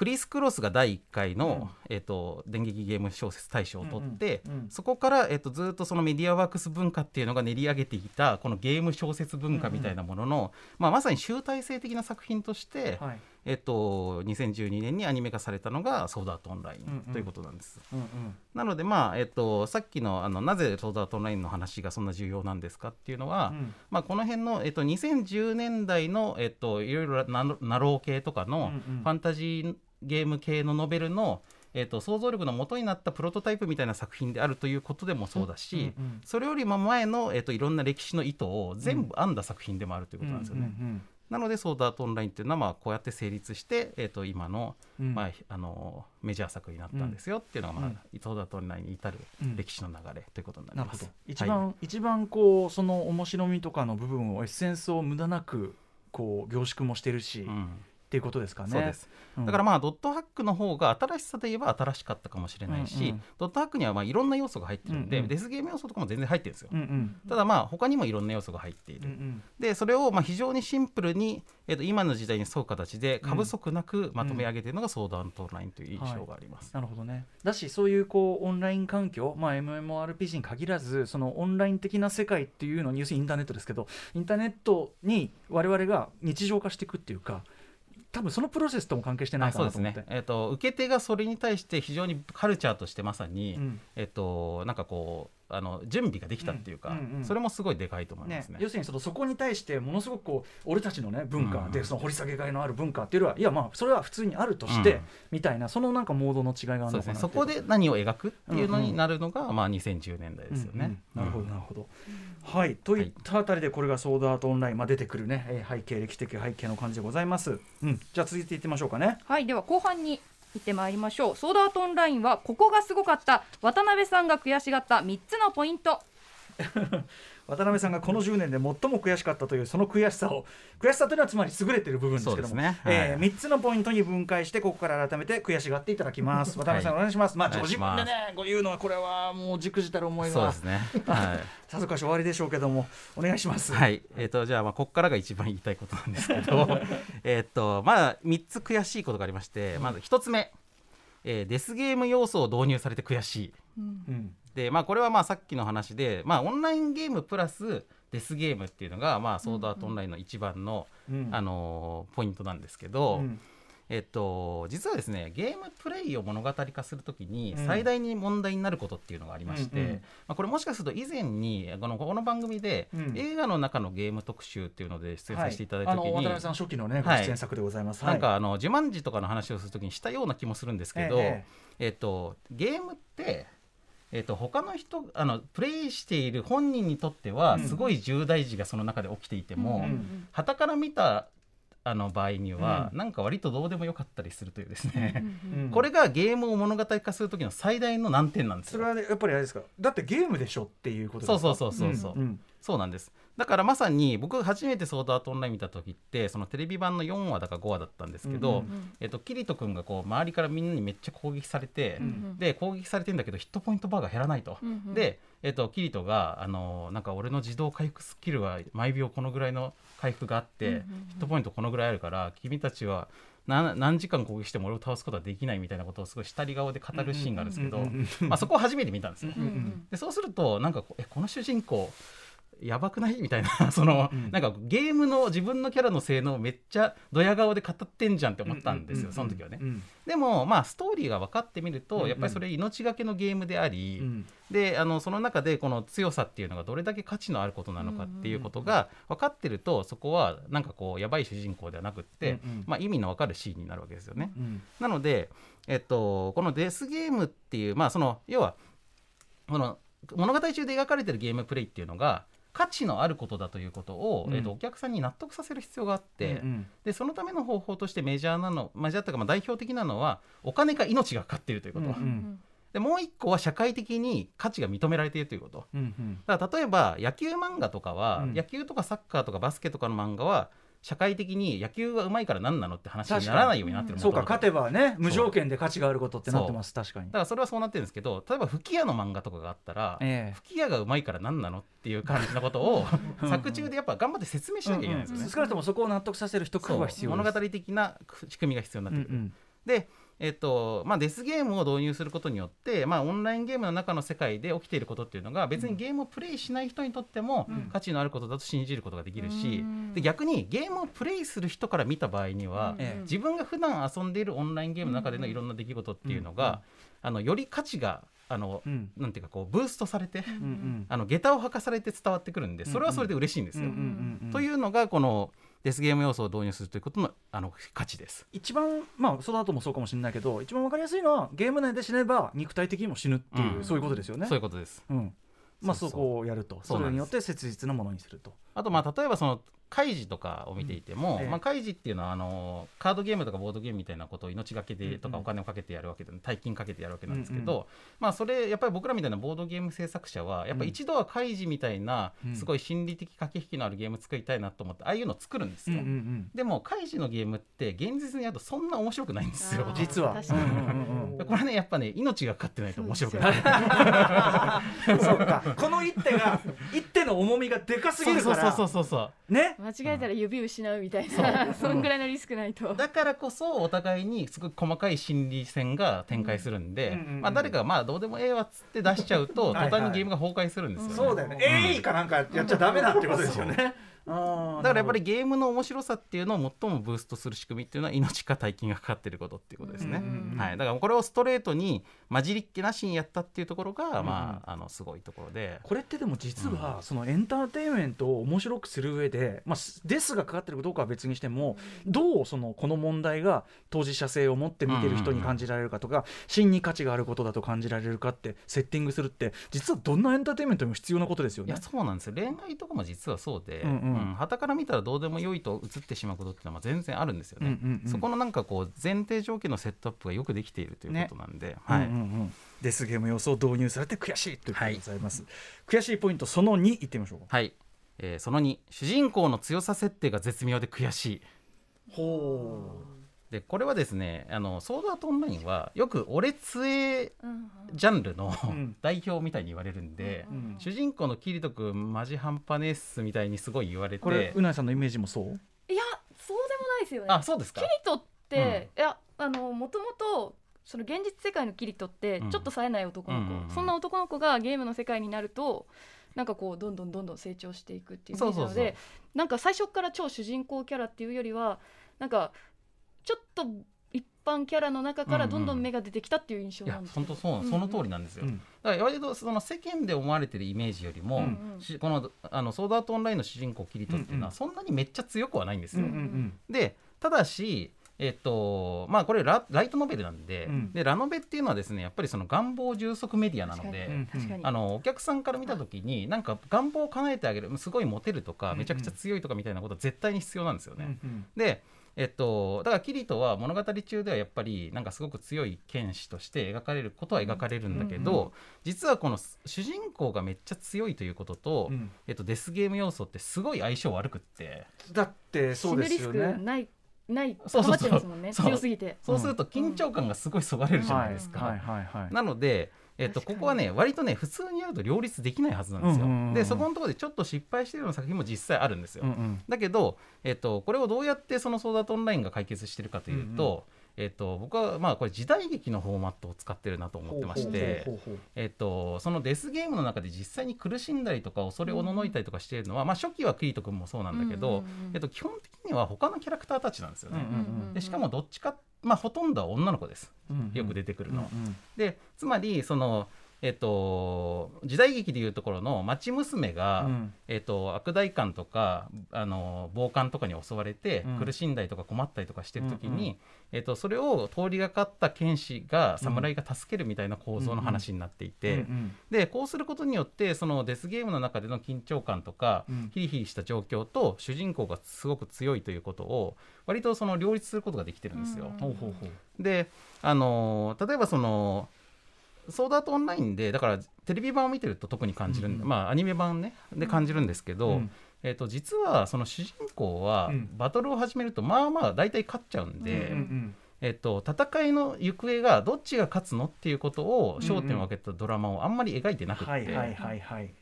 クリス・クロスが第1回の、えっと、電撃ゲーム小説大賞を取って、うんうんうんそこから、えっと、ずっとそのメディアワークス文化っていうのが練り上げていたこのゲーム小説文化みたいなものの、まあ、まさに集大成的な作品として、はい。えっと、2012年にアニメ化されたのが「ソードアートオンラインうんうん」ということなんです。うんうん。なので、まあえっと、さっきのあのなぜソードアートオンラインの話がそんな重要なんですかっていうのは、うん。まあ、この辺の、えっと、2010年代の、えっと、いろいろなナロー系とかのうんうん。ファンタジーゲーム系のノベルの、えっと、想像力の元になったプロトタイプみたいな作品であるということでもそうだし、うんうんそれよりも前の、えっと、いろんな歴史の意図を全部編んだ作品でもあるということなんですよね。うんうんなのでソードアートオンラインっていうのはまあこうやって成立して、えっと今の,、うん。まあ、あのメジャー作になったんですよっていうのが、まあソードアートオンラインに至るうん歴史の流れということになります。なるほど。一番、一番こうその面白みとかの部分をエッセンスを無駄なくこう凝縮もしてるし、っうんていうことですかね。そうです。うん。だからまあドットハックの方が新しさで言えば新しかったかもしれないし、うんうんドットハックにはまあいろんな要素が入ってるんで、うんうん。デスゲーム要素とかも全然入ってるんですよ、うんうん。ただまあ他にもいろんな要素が入っている、うんうん。でそれをまあ非常にシンプルに、えっと今の時代に沿う形で過不足なくまとめ上げているのがソードアートオンラインという印象があります、なるほどね。だしそういうこうオンライン環境、まあ、MMORPG に限らずそのオンライン的な世界っていうのに要するにインターネットですけどインターネットに我々が日常化していくっていうか多分そのプロセスとも関係してないかなと思って。ね、えっと受け手がそれに対して非常にカルチャーとしてまさに、うん。えっとなんかこうあの準備ができたっていうか、うんうんうんそれもすごいでかいと思いまねすね。要するにそのそこに対してものすごくこう俺たちのね文化うんでその掘り下げがいのある文化っていうのはいやまあそれは普通にあるとして、うん。みたいなそのなんかモードの違いがあるのかなそうですね、そこで何を描くっていうのになるのが、まあ、2010年代ですよね。うんうん。なるほど。うんなるほど、はい。といったあたりでこれがソードアートオンライン、まあ、出てくるね、えー背景歴史的背景の感じでございます、うん、じゃあ続いていってみましょうかね。はい。では後半に行ってまいりましょう。ソードアートオンラインはここがすごかった。渡辺さんが悔しがった3つのポイント。渡辺さんがこの10年で最も悔しかったというその悔しさを悔しさというのはつまり優れている部分ですけども。そうですね。えーはい3つのポイントに分解してここから改めて悔しがっていただきます。渡辺さんお願いします、まあご自分でねご言うのはこれはもうじくじたる思いがそうですね。はい。さぞかし終わりでしょうけどもお願いします。はい、えっ、と、じゃあ、まあ、ここからが一番言いたいことなんですけど。えっと、まあ、三つ悔しいことがありまして、まず一つ目。えーデスゲーム要素を導入されて悔しい。うんで、まあ、これはまあ、さっきの話で、まあ、オンラインゲームプラス。デスゲームっていうのが、まあ、ソードアートオンラインの一番の、うんあのーポイントなんですけど。うん。えっと、実はですねゲームプレイを物語化するときにうん。最大に問題になることっていうのがありまして、うんうんまあ、これもしかすると以前にこのこの番組でうん。映画の中のゲーム特集っていうので出演させていただいたあときに、の渡辺さん初期のねごはい。出演作でございます、なんかあの「ジュマンジ」とかの話をするときにしたような気もするんですけど、え。えっと、ゲームって、えっと、他の人あのプレイしている本人にとってはうん。すごい重大事がその中で起きていても、うん。旗から見たあの場合には、うん。なんか割とどうでもよかったりするというですね、うんこれがゲームを物語化する時の最大の難点なんですよ。それはねやっぱりあれですか？だってゲームでしょっていうことですか？そうそうそうそうそうんそうなんです。だからまさに僕初めてソードアートオンライン見た時ってそのテレビ版の4話だか5話だったんですけど、うんえっと、キリト君がこう周りからみんなにめっちゃ攻撃されて、うんで攻撃されてんだけどヒットポイントバーが減らないと。で、えっと、キリトが、あのなんか俺の自動回復スキルは毎秒このぐらいの回復があって、うんうんうん。ヒットポイントこのぐらいあるから君たちは何何時間攻撃しても俺を倒すことはできないみたいなことをすごい下り顔で語るシーンがあるんですけど、うんうんうんまあ、そこを初めて見たんですよ。うんうんでそうするとなんかえこの主人公やばくない？みたいな その、うん。なんかゲームの自分のキャラの性能をめっちゃドヤ顔で語ってんじゃんって思ったんですよ、その時はね。うん。でもまあストーリーが分かってみると、うんうん。やっぱりそれ命がけのゲームであり、うん。であのその中でこの強さっていうのがどれだけ価値のあることなのかっていうことが分かってるとそこはなんかこうやばい主人公ではなくって、うんうん。まあ、意味の分かるシーンになるわけですよね。うん。なので、えっと、このデスゲームっていう、まあ、その要はこの物語中で描かれてるゲームプレイっていうのが価値のあることだということを、うん。えっと、お客さんに納得させる必要があって、うんでそのための方法としてメジャーなのメジャーというかまあ代表的なのはお金か命がかかっているということ、うん。うん。でもう一個は社会的に価値が認められているということ。うんうん。だから例えば野球漫画とかは、うん。野球とかサッカーとかバスケとかの漫画は社会的に野球がうまいから何なのって話にならないようになってるそうか勝てばね無条件で価値があることってなってます確かに。だからそれはそうなってるんですけど例えば吹き矢の漫画とかがあったら、ええ。吹き矢がうまいから何なのっていう感じのことを うん。作中でやっぱ頑張って説明しなきゃいけないんですよね。少なくともそこを納得させる一工夫は必要物語的な仕組みが必要になってくる。うん。で、えっとまあ、デスゲームを導入することによって、まあ、オンラインゲームの中の世界で起きていることっていうのが別にゲームをプレイしない人にとってもうん。価値のあることだと信じることができるし、うん。で逆にゲームをプレイする人から見た場合には、ええ。自分が普段遊んでいるオンラインゲームの中でのいろんな出来事っていうのが、あのより価値があの、うん。なんていうかこうブーストされて、うんうん。あの下駄を履かされて伝わってくるんでそれはそれで嬉しいんですよ。うんうんうんうん。というのがこのデスゲーム要素を導入するということのあの価値です。一番まあその後もそうかもしれないけど一番わかりやすいのはゲーム内で死ねば肉体的にも死ぬっていう、うん。そういうことですよね。そういうことです。うん。まあそそう。こをやると。それによって切実なものにすると。あとまあ例えばその開示とかを見ていても、うん。ええ。まあ、開示っていうのはあのカードゲームとかボードゲームみたいなことを命がけでとうんうんかお金をかけてやるわけで大金かけてやるわけなんですけど、うんうまあそれやっぱり僕らみたいなボードゲーム制作者はやっぱり一度は開示みたいなうんすごい心理的駆け引きのあるゲーム作りたいなと思ってああいうのを作るんですよ。んでも開示のゲームって現実にやるとそんな面白くないんですよ。実は。うんうんこれねやっぱね命がかかってないと面白くない。そうか。この一手が一手の重みがでかすぎるから。そうそうそうそうそう。ね間違えたら指失うみたいな、そん。ぐらいのリスクないと。だからこそお互いにすごく細かい心理戦が展開するんで、うんうんうんうんまあ、誰かがまあどうでもええわっつって出しちゃうとはいはい途端にゲームが崩壊するんですよね。そうだよね、えいかなんかやっちゃダメだってことですよねだからやっぱりゲームの面白さっていうのを最もブーストする仕組みっていうのは命か大金がかかってることっていうことですね。はい、だからこれをストレートに混じりっ気なしにやったっていうところが、まあ、あのすごいところで。これってでも実はそのエンターテインメントを面白くする上で、まあ、すですがかかってるかどうかは別にしてもどうそのこの問題が当事者性を持って見てる人に感じられるかとか真に価値があることだと感じられるかってセッティングするって実はどんなエンターテインメントにも必要なことですよね。いや。そうなんですよ。恋愛とかも実はそうで、うんうんはたから見たらどうでもよいと映ってしまうことっていうのは全然あるんですよね、うんうんうんそこのなんかこう前提条件のセットアップがよくできているということなんで、はい。うんうんうん。デスゲーム要素を導入されて悔しいということでございます、悔しいポイントその2いってみましょうか。はい。えーその2主人公の強さ設定が絶妙で悔しい。ほでこれはですねあのソードアートオンラインはよく俺強えうん。ジャンルのん。代表みたいに言われるんで、う、うん主人公のキリト君マジ半端ねえっすみたいにすごい言われこれてうないさんのイメージもそう？いや、そうでもないですよね。あそうですか？キリトって、いや、あの、もともと。その現実世界のキリトってうん。ちょっと冴えない男の子、うんうんうん。そんな男の子がゲームの世界になるとなんかこうどんどんどんどん成長していくっていうイメージなのでそうそう。なんか最初から超主人公キャラっていうよりはなんかちょっと般キャラの中からどんどん芽が出てきたっていう印象いやなんです。本当そう、その通りなんですよ、うん。だから割とその世間で思われてるイメージよりも、うん。うんしこのあのソードアートオンラインの主人公キリトっていうのはそんなにめっちゃ強くはないんですよ、うんうんでただしえっとまあこれラライトノベルなんで,、うん。でラノベっていうのはですねやっぱりその願望充足メディアなので、あのお客さんから見た時になんか願望を叶えてあげるすごいモテるとうんうん。かめちゃくちゃ強いとかみたいなことは絶対に必要なんですよね。うんうん。でえっと、だからキリトは物語中ではやっぱりなんかすごく強い剣士として描かれることは描かれるんだけど、うんうん実はこの主人公がめっちゃ強いということと、うん。えっと、デスゲーム要素ってすごい相性悪くって。だってそうですよ死ぬリスクね。ないないそうそうそう。ね。そう。強すぎて。そうすると緊張感がすごいそがれるじゃないですか。はいはいはい。なので、えっと、ここはね割とね普通にやると両立できないはずなんですよ。うんうんうんうんでそこのところでちょっと失敗してるような作品も実際あるんですよ。うんうんだけど、えっと、これをどうやってそのソーダートオンラインが解決してるかというと、えっと、僕はまあこれ時代劇のフォーマットを使ってるなと思ってましてえっと、そのデスゲームの中で実際に苦しんだりとか恐れおののいたりとかしているのは、まあ、初期はクリート君もそうなんだけど、うんうんうんえっと、基本的には他のキャラクターたちなんですよね。うんうんでしかもどっちか、まあ、ほとんどは女の子です。うんよく出てくるの。は。うんうん。でつまりその、えっと、時代劇でいうところの町娘が、うん。えっと、悪代官とかあの暴漢とかに襲われて、うん。苦しんだりとか困ったりとかしてる時に、うんうんえっと、それを通りがかった剣士が侍が助けるみたいな構造の話になっていて、うんでこうすることによってそのデスゲームの中での緊張感とか、うん。ヒリヒリした状況と主人公がすごく強いということを割とその両立することができてるんですよ。うん。ほうほうほう。であのー例えばそのソードアートオンラインでだからテレビ版を見てると特に感じるんで、うんまあアニメ版ねで感じるんですけど、うん。えー、と実はその主人公はうん。バトルを始めるとまあまあ大体勝っちゃうんで、うんうんえっと戦いの行方がどっちが勝つのっていうことを焦点を分けたドラマをあんまり描いてなくって。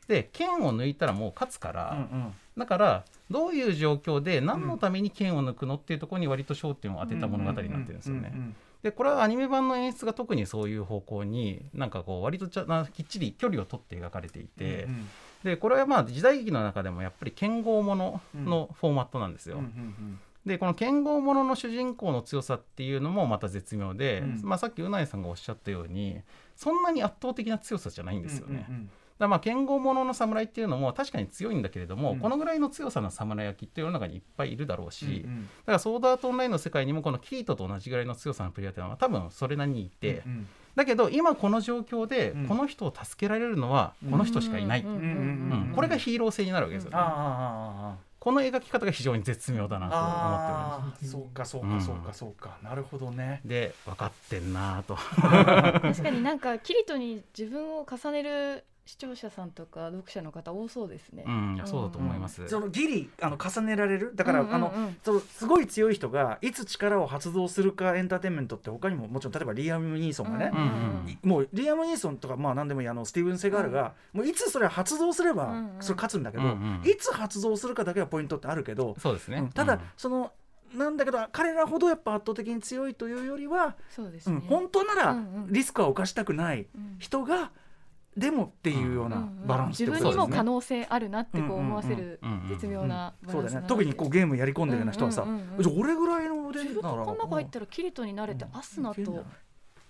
で剣を抜いたらもう勝つから、うんうんだからどういう状況で何のために剣を抜くのっていうところに割と焦点を当てた物語になってるんですよね。うんでこれはアニメ版の演出が特にそういう方向になんかこう割とちゃなきっちり距離を取って描かれていて、うんでこれはまあ時代劇の中でもやっぱり剣豪もののフォーマットなんですよ。うんうんでこの剣豪ものの主人公の強さっていうのもまた絶妙で、うんまあ、さっきうないさんがおっしゃったようにそんなに圧倒的な強さじゃないんですよね。うんうんだからまあ剣豪ものの侍っていうのも確かに強いんだけれども、うん。このぐらいの強さの侍焼きって世の中にいっぱいいるだろうし、うんうん。だからソードアートオンラインの世界にもこのキートと同じぐらいの強さのプレイヤーっていうのは多分それなりにいて、うんだけど今この状況でうん。この人を助けられるのはこの人しかいない、うんうんうんうんうん。これがヒーロー性になるわけですよね、ああああこの描き方が非常に絶妙だなと思っておりまああそうかそうかそうかそうか。なるほどね。すで分かってんなと。確かになんかキリトに自分を重ねる視聴者さんとか読者の方多そうですね。うんいやそうだと思います、そのギリあの重ねられる？だから、うんうんうん。あのそのすごい強い人がいつ力を発動するかエンターテインメントって他にももちろん例えばリアム・ニーソンがね、うんうんいもうリアム・ニーソンとかまあ何でもいいあのスティーブン・セガールが、もういつそれ発動すればうんうん。それ勝つんだけど、うんうんいつ発動するかだけはポイントってあるけど、そうですね、うん。ただ、うんそのなんだけど彼らほどやっぱ圧倒的に強いというよりは、うんそうですね。本当ならうんうん。リスクは犯したくないうん。人が、でもっていうよううんうなん。バランスって自ことですね。分にも可能性あるなってこう思わせるうんうんうん絶妙なバそうだよねランスだな特にこうゲームやり込んでるような人はさ、うんうんうんうん。じゃあ俺ぐらいの腕自分ならがこんな子入ったらキリトになれてうん。アスナと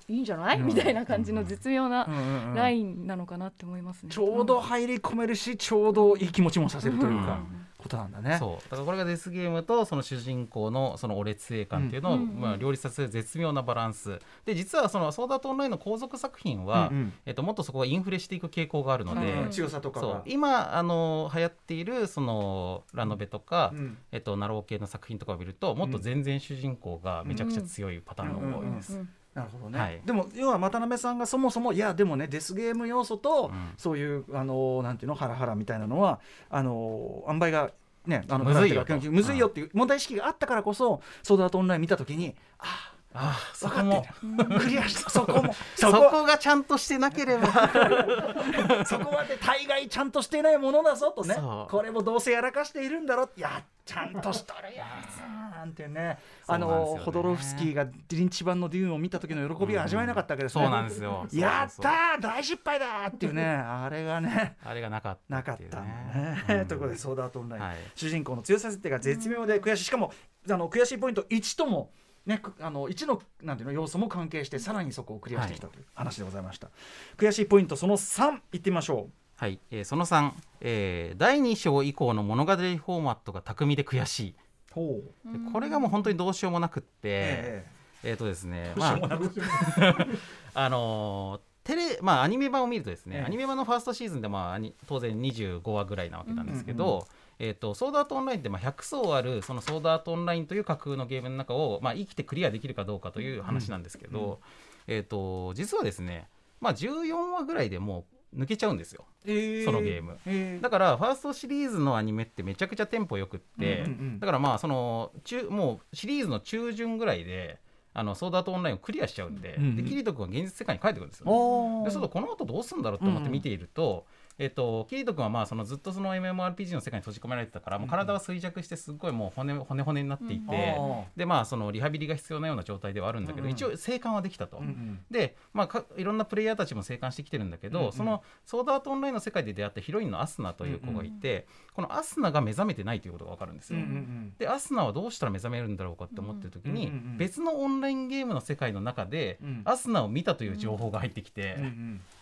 いいんじゃない？うんみたいな感じの絶妙なうんうんうん。ラインなのかなって思いますね。ちょうど入り込めるしちょうどいい気持ちもさせるというか、うんことなんだね。そう。だからこれがデスゲームとその主人公のそのお劣勢感っていうのを、うんまあ、両立させる絶妙なバランス。で実はそのソーダートオンラインの後続作品は、うんうん。えっと、もっとそこがインフレしていく傾向があるので、うん強さとかそう。が。今あの流行っているそのラノベとか、うん。えっと、ナロー系の作品とかを見るともっと全然主人公がめちゃくちゃ強いパターンが多いです。うんなるほどね、はい。でも要は渡辺さんがそもそもいやでもねデスゲーム要素と、うん。そういうあのなんていうのハラハラみたいなのはあの塩梅がねあのむずいよむずいよっていう問題意識があったからこそソードアートオンライン見たときにあああそ分こも。クリアした。そこも。そそここがちゃんとしてなければ。そこまで大概ちゃんとしていないものだぞとね。そう。これもどうせやらかしているんだろいやちゃんとしとるやつなんてね。あそうなんですよね。のホドロフスキーがリンチ版のデューンを見た時の喜びは味わえなかったわけですね、そうなんですよ。やった大失敗だーっていうね。あれがねあれがなかったなかったね、うん。ということでソードアートオンライン、はい。主人公の強さ設定が絶妙で悔しいしかもあの悔しいポイント1ともねくあの1のなんていうの要素も関係してさらにそこをクリアしてきたという話でございました、悔しいポイントその3いってみましょはい、えーその3、えー第2章以降の物語フォーマットが巧みで悔しい。うほう。でこれがもう本当にどうしようもなくって、ええ。っ、とですね、まあ、あのーテレまあアニメ版を見るとですね、ええ。アニメ版のファーストシーズンでまあ当然25話ぐらいなわけなんですけど、うんうんえっ、とソードアートオンラインってまあ100層あるそのソードアートオンラインという架空のゲームの中をまあ生きてクリアできるかどうかという話なんですけど、えっ、と実はですね、まあ14話ぐらいでもう抜けちゃうんですよ。えそのゲーム。えだからファーストシリーズのアニメってめちゃくちゃテンポよくって、うんうんうん。だからまあその中もうシリーズの中旬ぐらいであのソードアートオンラインをクリアしちゃうんで,、うんうんでキリト君は現実世界に帰ってくるんですよ、ね。おでそうするとこの後どうするんだろうと思って見ていると、えっとキリト君はまあそのずっとその MMORPG の世界に閉じ込められてたから、もう体は衰弱してすっごいもう骨骨骨になっていて、でまあそのリハビリが必要なような状態ではあるんだけど、一応生還はできたと。で、まあ、かいろんなプレイヤーたちも生還してきてるんだけど、そのソードアートオンラインの世界で出会ったヒロインのアスナという子がいて、このアスナが目覚めてないということが分かるんですうんよ。でアスナはどうしたら目覚めるんだろうかって思ってる時に、別のオンラインゲームの世界の中で、うん。アスナを見たという情報が入ってきて、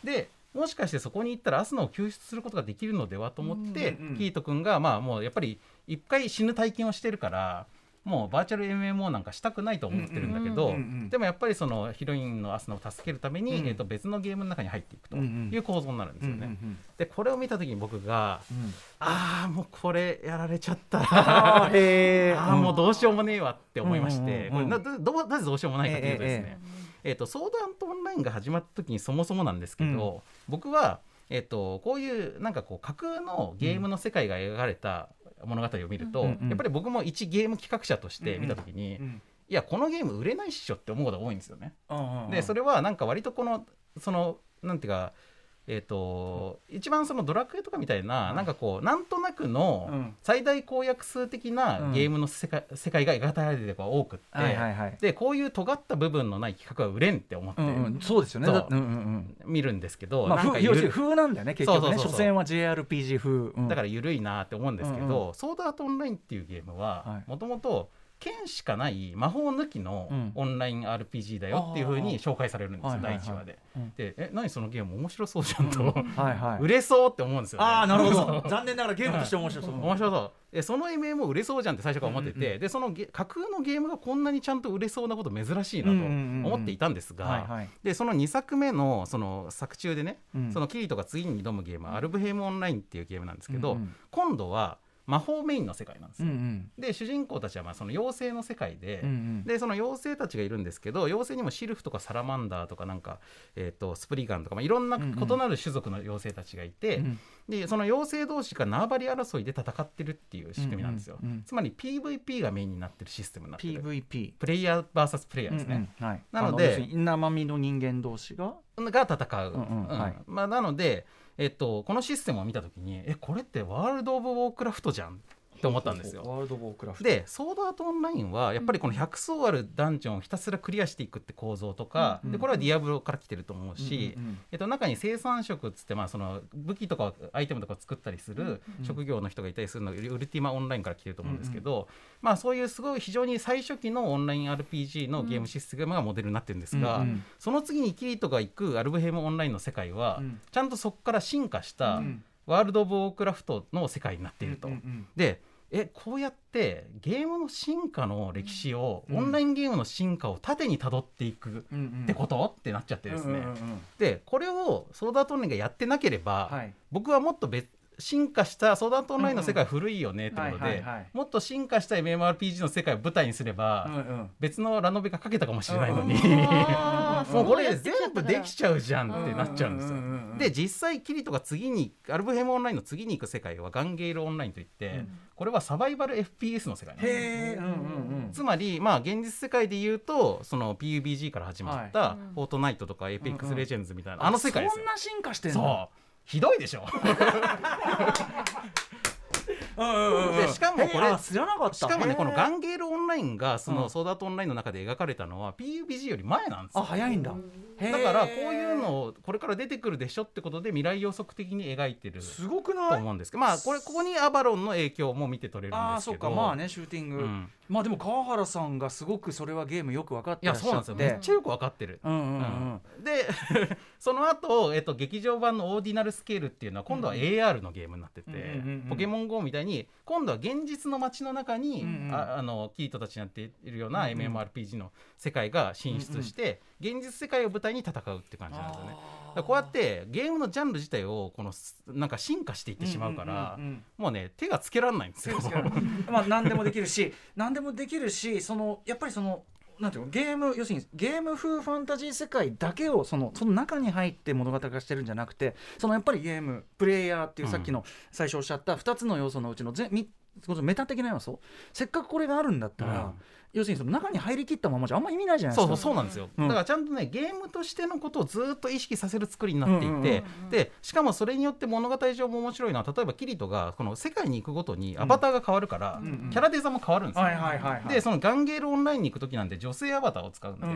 でもしかしてそこに行ったらアスナを救出することができるのではと思って、うんうんキート君がまあもうやっぱり一回死ぬ体験をしてるからもうバーチャル MMO なんかしたくないと思ってるんだけど、でもやっぱりそのヒロインのアスナを助けるために、うん。えー、と別のゲームの中に入っていくという構造になるんですよね。うんでこれを見た時に僕がうん。ああもうこれやられちゃった。あーへー。ああもうどうしようもねえわって思いまして、これなどうなぜどうしようもないかというとですね、ええー、とソードアートオンラインが始まった時にそもそもなんですけど、僕は、えー、とこういうなんかこう架空のゲームの世界が描かれた物語を見ると、うんうんやっぱり僕も一ゲーム企画者として見た時に、うんいやこのゲーム売れないっしょって思うことが多いんですよね。うんうん。でそれはなんか割とこのそのなんていうかえー、と一番そのドラクエとかみたいな、うん。なんかこうなんとなくのうん。最大公約数的なゲームの世界,、世界が描かれてる多くって、はいはいはい。でこういう尖った部分のない企画は売れんって思って。うんうん。そうですよね。そう。んうん見るんですけど、うんまあなんかゆる風要するに風なんだよね結局ね。そうそうそうそう。所詮は JRPG 風。うん。だから緩いなって思うんですけど、うん。ソードアートオンラインっていうゲームははい。もともと剣しかない魔法抜きのうん。オンライン RPG だよっていうふうに紹介されるんですよ、第1話で。うん。でえ何そのゲーム面白そうじゃんと、はいはい。売れそうって思うんですよ、ね。ああなるほど。残念ながらゲームとして面白そう。面白そう。えそのも売れそうじゃんって最初から思ってて、うんうんうでそのゲ架空のゲームがこんなにちゃんと売れそうなこと珍しいなと思っていたんですが、でその2作目のその作中でね、うん。そのキリトが次に挑むゲームはアルブヘイムオンラインっていうゲームなんですけど、うんうん。今度は魔法メインの世界なんですよ。うんうん。で主人公たちはまあその妖精の世界で、うんうん。でその妖精たちがいるんですけど妖精にもシルフとかサラマンダーとかなんか、えー、とスプリガンとか、まあ、いろんな異うんうんなる種族の妖精たちがいて、うんでその妖精同士が縄張り争いで戦ってるっていう仕組みなんですよ、うんうんうん。つまり PVP がメインになってるシステムになってる。PVP プレイヤー VS プレイヤー。ですね、うんうんはいなので生身の人間同士が？が戦う、うんうん。はい。まあ、なので、えっと、このシステムを見た時にえこれってワールド・オブ・ウォークラフトじゃんって思ったんですよ。ワールド・ウォークラフト。でソードアートオンラインはやっぱりこの100層あるダンジョンをひたすらクリアしていくって構造とか、うんでこれはディアブロから来てると思うし、うんうんえっと、中に生産職っつって、まあ、その武器とかアイテムとかを作ったりする職業の人がいたりするのがウルティマオンラインから来てると思うんですけど、まあ、そういうすごい非常に最初期のオンライン RPG のゲームシステムがモデルになってるんですが、うんうん。その次にキリトが行くアルブヘイムオンラインの世界は、うん。ちゃんとそこから進化したうん。ワールド・オブ・ウォークラフトの世界になっていると。うんうん。でえこうやってゲームの進化の歴史を、うん。オンラインゲームの進化を縦にたどっていくうんうん。ってこと、ってなっちゃってですね、うんうんうん。でこれをソードアートオンラインがやってなければ、はい。僕はもっと別進化したソードアートオンラインの世界は古いよねってことで、もっと進化した MMORPG の世界を舞台にすれば、うんうん。別のラノベが書けたかもしれないのに、もうこれ全部できちゃうじゃんってなっちゃうんですよ。うんうんうんうんで実際キリトが次にアルブヘムオンラインの次に行く世界はガンゲールオンラインといって、これはサバイバル FPS の世界なんですうんうんうん。つまりまあ現実世界で言うとその PUBG から始まったい。フォートナイトとかエイペックスうんうん。レジェンズみたいなあの世界ですよ。そんな進化してんだそう。ひどいでしょ。うんうんうんでしかもこれ知らなかった。しかもねこのガンゲイル・オンラインがそうのん。ソードアートオンラインの中で描かれたのは PUBG より前なんですよ。あ早いんだだからこういうのをこれから出てくるでしょってことで未来予測的に描いてるすごくとない？思うんですけどまあこれここにアバロンの影響も見て取れるんですけど。そうか。まあねシューティング、うん。まあでも川原さんがすごくそれはゲームよく分かっていやらっしゃって。そうなんですよ。めっちゃよく分かってる。うんうんうん。で その後、えっと劇場版のオーディナルスケールっていうのは今度は AR のゲームになってて、うんうんうんうん。ポケモン GO みたいに今度は現実の街の中に、うんうん。ああのキリトたちになっているようなうんうん。MMORPG の世界が進出して、現実世界を舞台に戦うって感じなんですよね。こうやってゲームのジャンル自体をこのなんか進化していってしまうから、うんうんうんうん。もうね手がつけられないんですよ。まあ何でもできるし何でもできるしそのやっぱりそのなんていうのゲーム要するにゲーム風ファンタジー世界だけをそのその中に入って物語化してるんじゃなくてそのやっぱりゲームプレイヤーっていうさっきの最初おっしゃった2つの要素のうちのぜみそのメタ的な要素？せっかくこれがあるんだったら、うん要するにその中に入りきったままじゃあんま意味ないじゃないですか。そうそうそうなんですよ、うん。だからちゃんとねゲームとしてのことをずっと意識させる作りになっていて、でしかもそれによって物語上も面白いのは例えばキリトがこの世界に行くごとにアバターが変わるから、キャラデザも変わるんですよ、はいはいはいはい。でそのガンゲールオンラインに行く時なんで女性アバターを使うんで、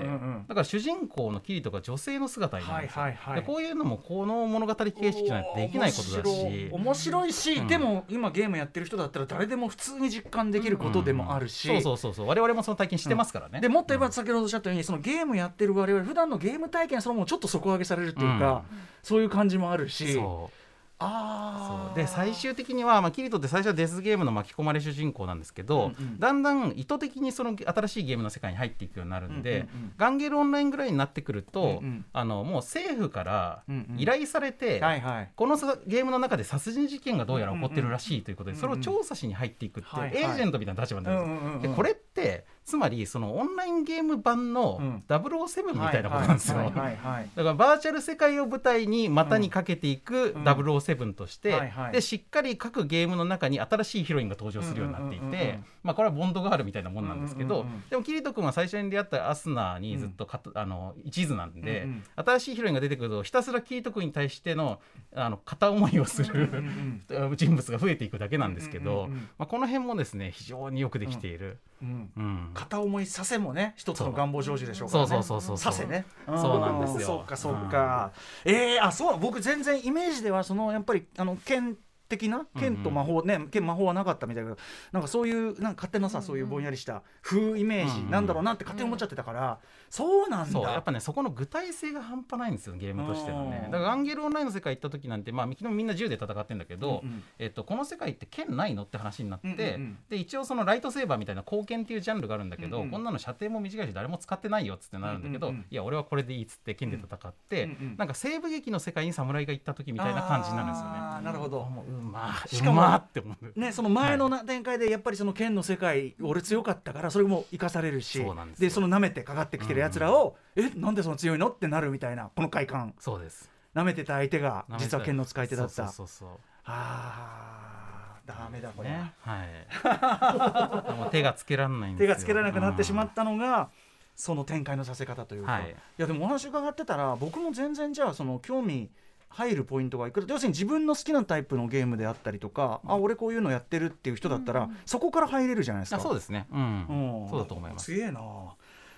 だから主人公のキリトが女性の姿になるんですよ、はいはいはい。でこういうのもこの物語形式じゃないとできないことだし。面白いし、うん。でも今ゲームやってる人だったら誰でも普通に実感できることでもあるし、そうそうそうそう。我々もその体験してますからね、でもっと言えば先ほどおっしゃったようにそのゲームやってる我々普段のゲーム体験そのものちょっと底上げされるっていうか、そういう感じもあるし。そう。あー。そう。で最終的には、まあ、キリトって最初はデスゲームの巻き込まれ主人公なんですけど、うんうん。だんだん意図的にその新しいゲームの世界に入っていくようになるんで、うんうんうん。ガンゲルオンラインぐらいになってくると、うんうん。あのもう政府からうんうん。依頼されて、はいはい。このさゲームの中で殺人事件がどうやら起こってるらしいということで、うんうんそれを調査しに入っていくっていう、エージェントみたいな立場になるんですでこれってつまりそのオンラインゲーム版のうん。007みたいなことなんですよ。だからバーチャル世界を舞台に股にかけていくうん。007として、はいはい。でしっかり各ゲームの中に新しいヒロインが登場するようになっていうんうんうんうん。てまあこれはボンドガールみたいなもんなんですけど、うんうんうんでもキリト君は最初に出会ったアスナーにずっとかた、あの一途なんで、うんうん。新しいヒロインが出てくるとひたすらキリト君に対してのあの片思いをする、うん人物が増えていくだけなんですけど、うんうんうんうん。まあ、この辺もですね非常によくできている。うん。うん片思いさせもね一つの願望成就でしょうからね。そうそうそうそうさせね。そうなんですよ。そうかそうか、えー、あそう。僕全然イメージではそのやっぱりあの剣的な剣と魔法、ね剣魔法はなかったみたいななんかそういうなんか勝手なさ、そういうぼんやりした風イメージうんなんだろうなって勝手に思っちゃってたから、そうなんだ。そうやっぱねそこの具体性が半端ないんですよゲームとしてのね。うん。だからアンゲルオンラインの世界行った時なんてまあ昨日みんな銃で戦ってんだけど、うんうん。えっと、この世界って剣ないのって話になって、うんうんうん。で一応そのライトセーバーみたいな貢献っていうジャンルがあるんだけど、うんうん。こんなの射程も短いし誰も使ってないよっつってなるんだけど、うんうんうん。いや俺はこれでいいっつって剣で戦って、うんうんなんか西部劇の世界に侍が行った時みたいな感じになるんですよね。なるほど。もううまーしかもって思う。ね、その前のな展開でやっぱりその剣の世界俺強かったからそれも生かされるしそうなんでその舐めてかかってきてるやつらを、えなんでその強いのってなるみたいなこの快感。そうです。舐めてた相手が実は剣の使い手だった。そうそうあーダメだこれ、ね、はい。もう手がつけられないんですよ。手がつけられなくなってしまうんったのが、その展開のさせ方というか、はい。い、やでもお話伺ってたら僕も全然じゃあその興味入るポイントがいくら要するに自分の好きなタイプのゲームであったりとか、あ俺こういうのやってるっていう人だったら、そこから入れるじゃないですか。あそうですね。うん。うん。そうだと思います。すげえな。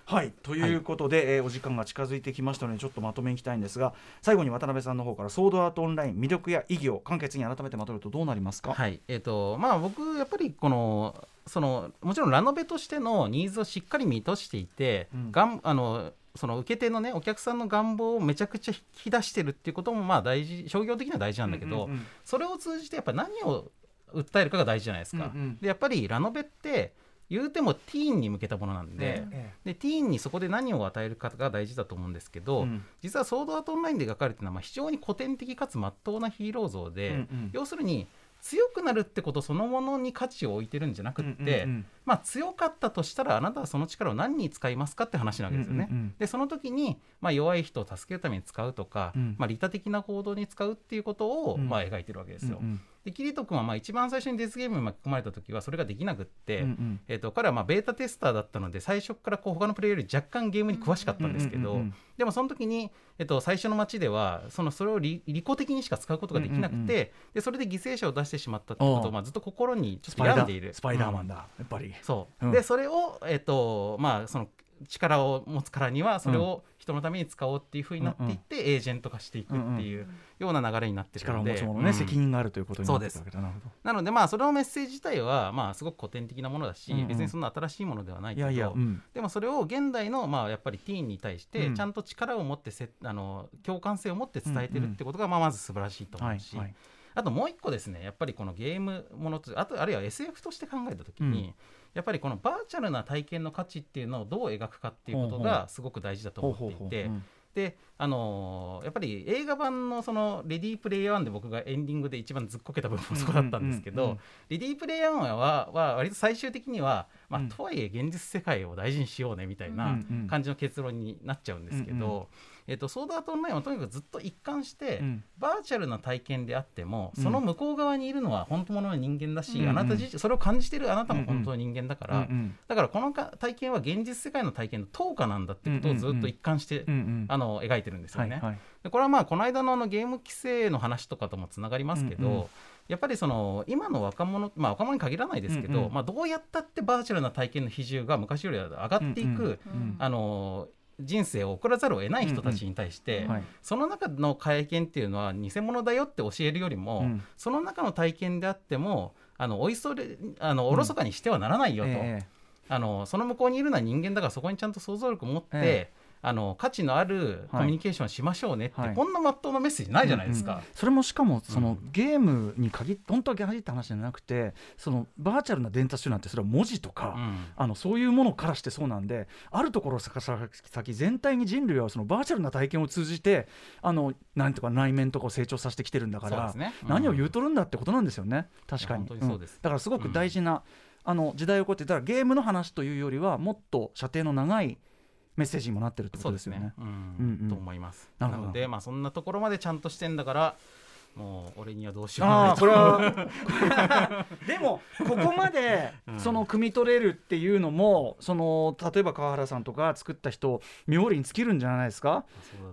はい。ということで、えーお時間が近づいてきましたのでちょっとまとめにいきたいんですが最後に渡辺さんの方からソードアートオンライン魅力や意義を簡潔に改めてまとめるとどうなりますか、はい。えっ、とまあ僕やっぱりこのそのもちろんラノベとしてのニーズをしっかり満たしていて、うん。がんあのその受け手のねお客さんの願望をめちゃくちゃ引き出してるっていうこともまあ大事商業的には大事なんだけど、うんうんうん。それを通じてやっぱ何を訴えるかが大事じゃないですか。うんうん。でやっぱりラノベって言うてもティーンに向けたものなんで。えでティーンにそこで何を与えるかが大事だと思うんですけど、うん。実はソードアートオンラインで描かれてるのはまあ非常に古典的かつ真っ当なヒーロー像で、うんうん。要するに強くなるってことそのものに価値を置いてるんじゃなくって、うんうんうんまあ、強かったとしたらあなたはその力を何に使いますかって話なわけですよね。うんうんうん。でその時に、まあ、弱い人を助けるために使うとか、うん。まあ、利他的な行動に使うっていうことを、うん。まあ、描いてるわけですよ。うんうん。でキリト君はまあ一番最初にデスゲームに巻き込まれた時はそれができなくって、うんうん。えー、と彼はまあベータテスターだったので最初からこう他のプレイヤーより若干ゲームに詳しかったんですけど、うんうんうんうん。でもその時に、えっと最初の街ではそのそれを利利己的にしか使うことができなくて、うんうんうん。でそれで犠牲者を出してしまったってことをまあずっと心にちょっと病んでいる。ースパイダーマンうんだ、やっぱりそう、うん。でそれを、えっとまあ、その力を持つからにはそれを人のために使おうっていうふうになっていって、エージェント化していくっていうような流れになってる力をので持つ者ね、うん。責任があるということになってるわけだなるほど。なのでまあそれのメッセージ自体はまあすごく古典的なものだし、うんうん。別にそんな新しいものではないけどいやいや、うん。でもそれを現代のまあやっぱりティーンに対してうん。ちゃんと力を持ってせあの共感性を持って伝えてるってことがまあまず素晴らしいと思はいうし、はいあともう一個ですねやっぱりこのゲームものとあとあるいは SF として考えた時に、うんやっぱりこのバーチャルな体験の価値っていうのをどう描くかっていうことがすごく大事だと思っていてであのーやっぱり映画版のそのレディープレイヤー1で僕がエンディングで一番ずっこけた部分もそこだったんですけど、レディープレイヤー1はは割と最終的には、まあうん。とはいえ現実世界を大事にしようねみたいな感じの結論になっちゃうんですけど、うんうんえっとソードアートオンラインはとにかくずっと一貫して、うん。バーチャルな体験であってもうん。その向こう側にいるのは本当の人間だし、うん。うんあなた自身それを感じてるあなたも本当の人間だから、うんうん。だからこのか体験は現実世界の体験の等価なんだってことをずっと一貫して、うんうん。あの描いてるんですよね。はいはい。でこれはまあこの間のあのゲーム規制の話とかともつながりますけど、うんうん。やっぱりその今の若者まあ若者に限らないですけど、うんうん。まあ、どうやったってバーチャルな体験の比重が昔よりは上がっていく、うん。うんうん。あの人生を送らざるを得ない人たちに対して、うんはい。その中の体験っていうのは偽物だよって教えるよりも、うん。その中の体験であってもあのおいそれあのおろそかにしてはならないよと、えあのその向こうにいるのは人間だからそこにちゃんと想像力を持って、えあの価値のあるコミュニケーションをしましょうねって、はい。こんなまっとうなメッセージないじゃないですか。それもしかもその、うん。ゲームに限って本当は限った話じゃなくてそのバーチャルな伝達手段ってそれは文字とか、うん。あのそういうものからしてそうなんであるところ先全体に人類はそのバーチャルな体験を通じてあのなんとか内面とかを成長させてきてるんだから、ね。うん。何を言うとるんだってことなんですよね。確かに。うん。だからすごく大事な、あの時代をこうやってだからゲームの話というよりはもっと射程の長いメッセージにもなってるってことですすよね。。うんうんうんと思います。なので、まあ、そんなところまでちゃんとしてんだからもう俺にはどうしよう。もないこれは でもここまでうん。その汲み取れるっていうのもその例えば川原さんとか作った人妙利に尽きるんじゃないですか？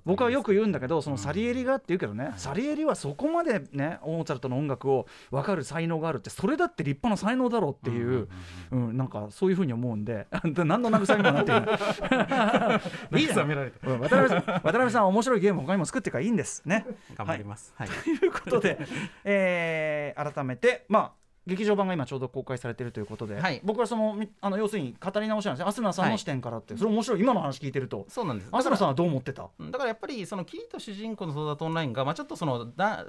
僕はよく言うんだけどそのサリエリがって言うけどね、サリエリはそこまでねモーツァルトの音楽を分かる才能があるってそれだって立派な才能だろうっていう、うんなんかそういうふうに思うんで 何の慰めにもなってない。いいじゃん。められてうん渡辺さん面白いゲーム他にも作ってるからいいんです。ね。頑張ります。はい。ということで、えー改めてまあ劇場版が今ちょうど公開されているということで、はい。僕はそのみあの要するに語り直しなんですね。アスナさんの視点からって、それ面白い。今の話聞いてると。そうなんです。アスナさんはどう思ってた？うんだからやっぱりそのキリと主人公のソードアートオンラインが、まあ、ちょっとそのだ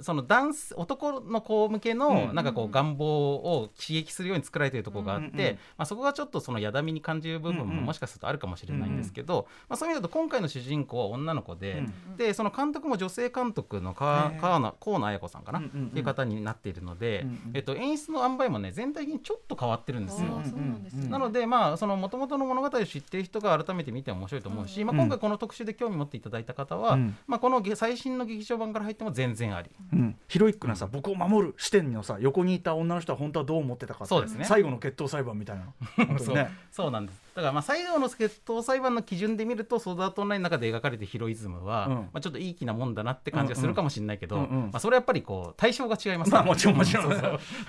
その男性男の子向けのうん。なんかこう願望を刺激するように作られているところがあって、うんうんうん。まあ、そこがちょっとそのやだみに感じる部分うんうんももしかするとあるかもしれないんですけど、まあ、そういう意味だと今回の主人公は女の子で、でその監督も女性監督の河野彩子さんかな、うんうんうん。っていう方になっているので、うんうん。えっと、演出の塩梅もね全体的にちょっと変わってるんですよ。なんですね。なのでまあその元々の物語を知っている人が改めて見ても面白いと思うし、まあ、今回この特集で興味持っていただいた方は、うん。まあ、このげ最新の劇場版から入っても全然あり、うん、ヒロイックなさ、僕を守る視点のさ横にいた女の人は本当はどう思ってたかそうですね。最後の決闘裁判みたいな。本当にね。そうなんですだからまあ最後の決闘裁判の基準で見るとソードアートオンラインの中で描かれているヒロイズムは、うん。まあ、ちょっといい気なもんだなって感じがするかもしれないけど、うんうんまあ、それはやっぱりこう対象が違いますまあもちろんもちろん。そうそ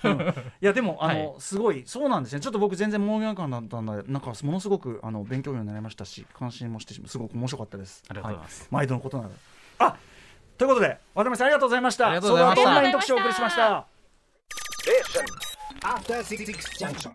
う。うん。いやでもあの、はい。すごい。そうなんですね。ちょっと僕全然盲学館だったんでなんかものすごくあの勉強になりましたし関心もしてすごく面白かったです。ありがとうございます。は毎度のことなのであということで渡辺さんありがとうございました。ありがとうございましたソードアートオンライン特集をお送りしました。After Six Junction.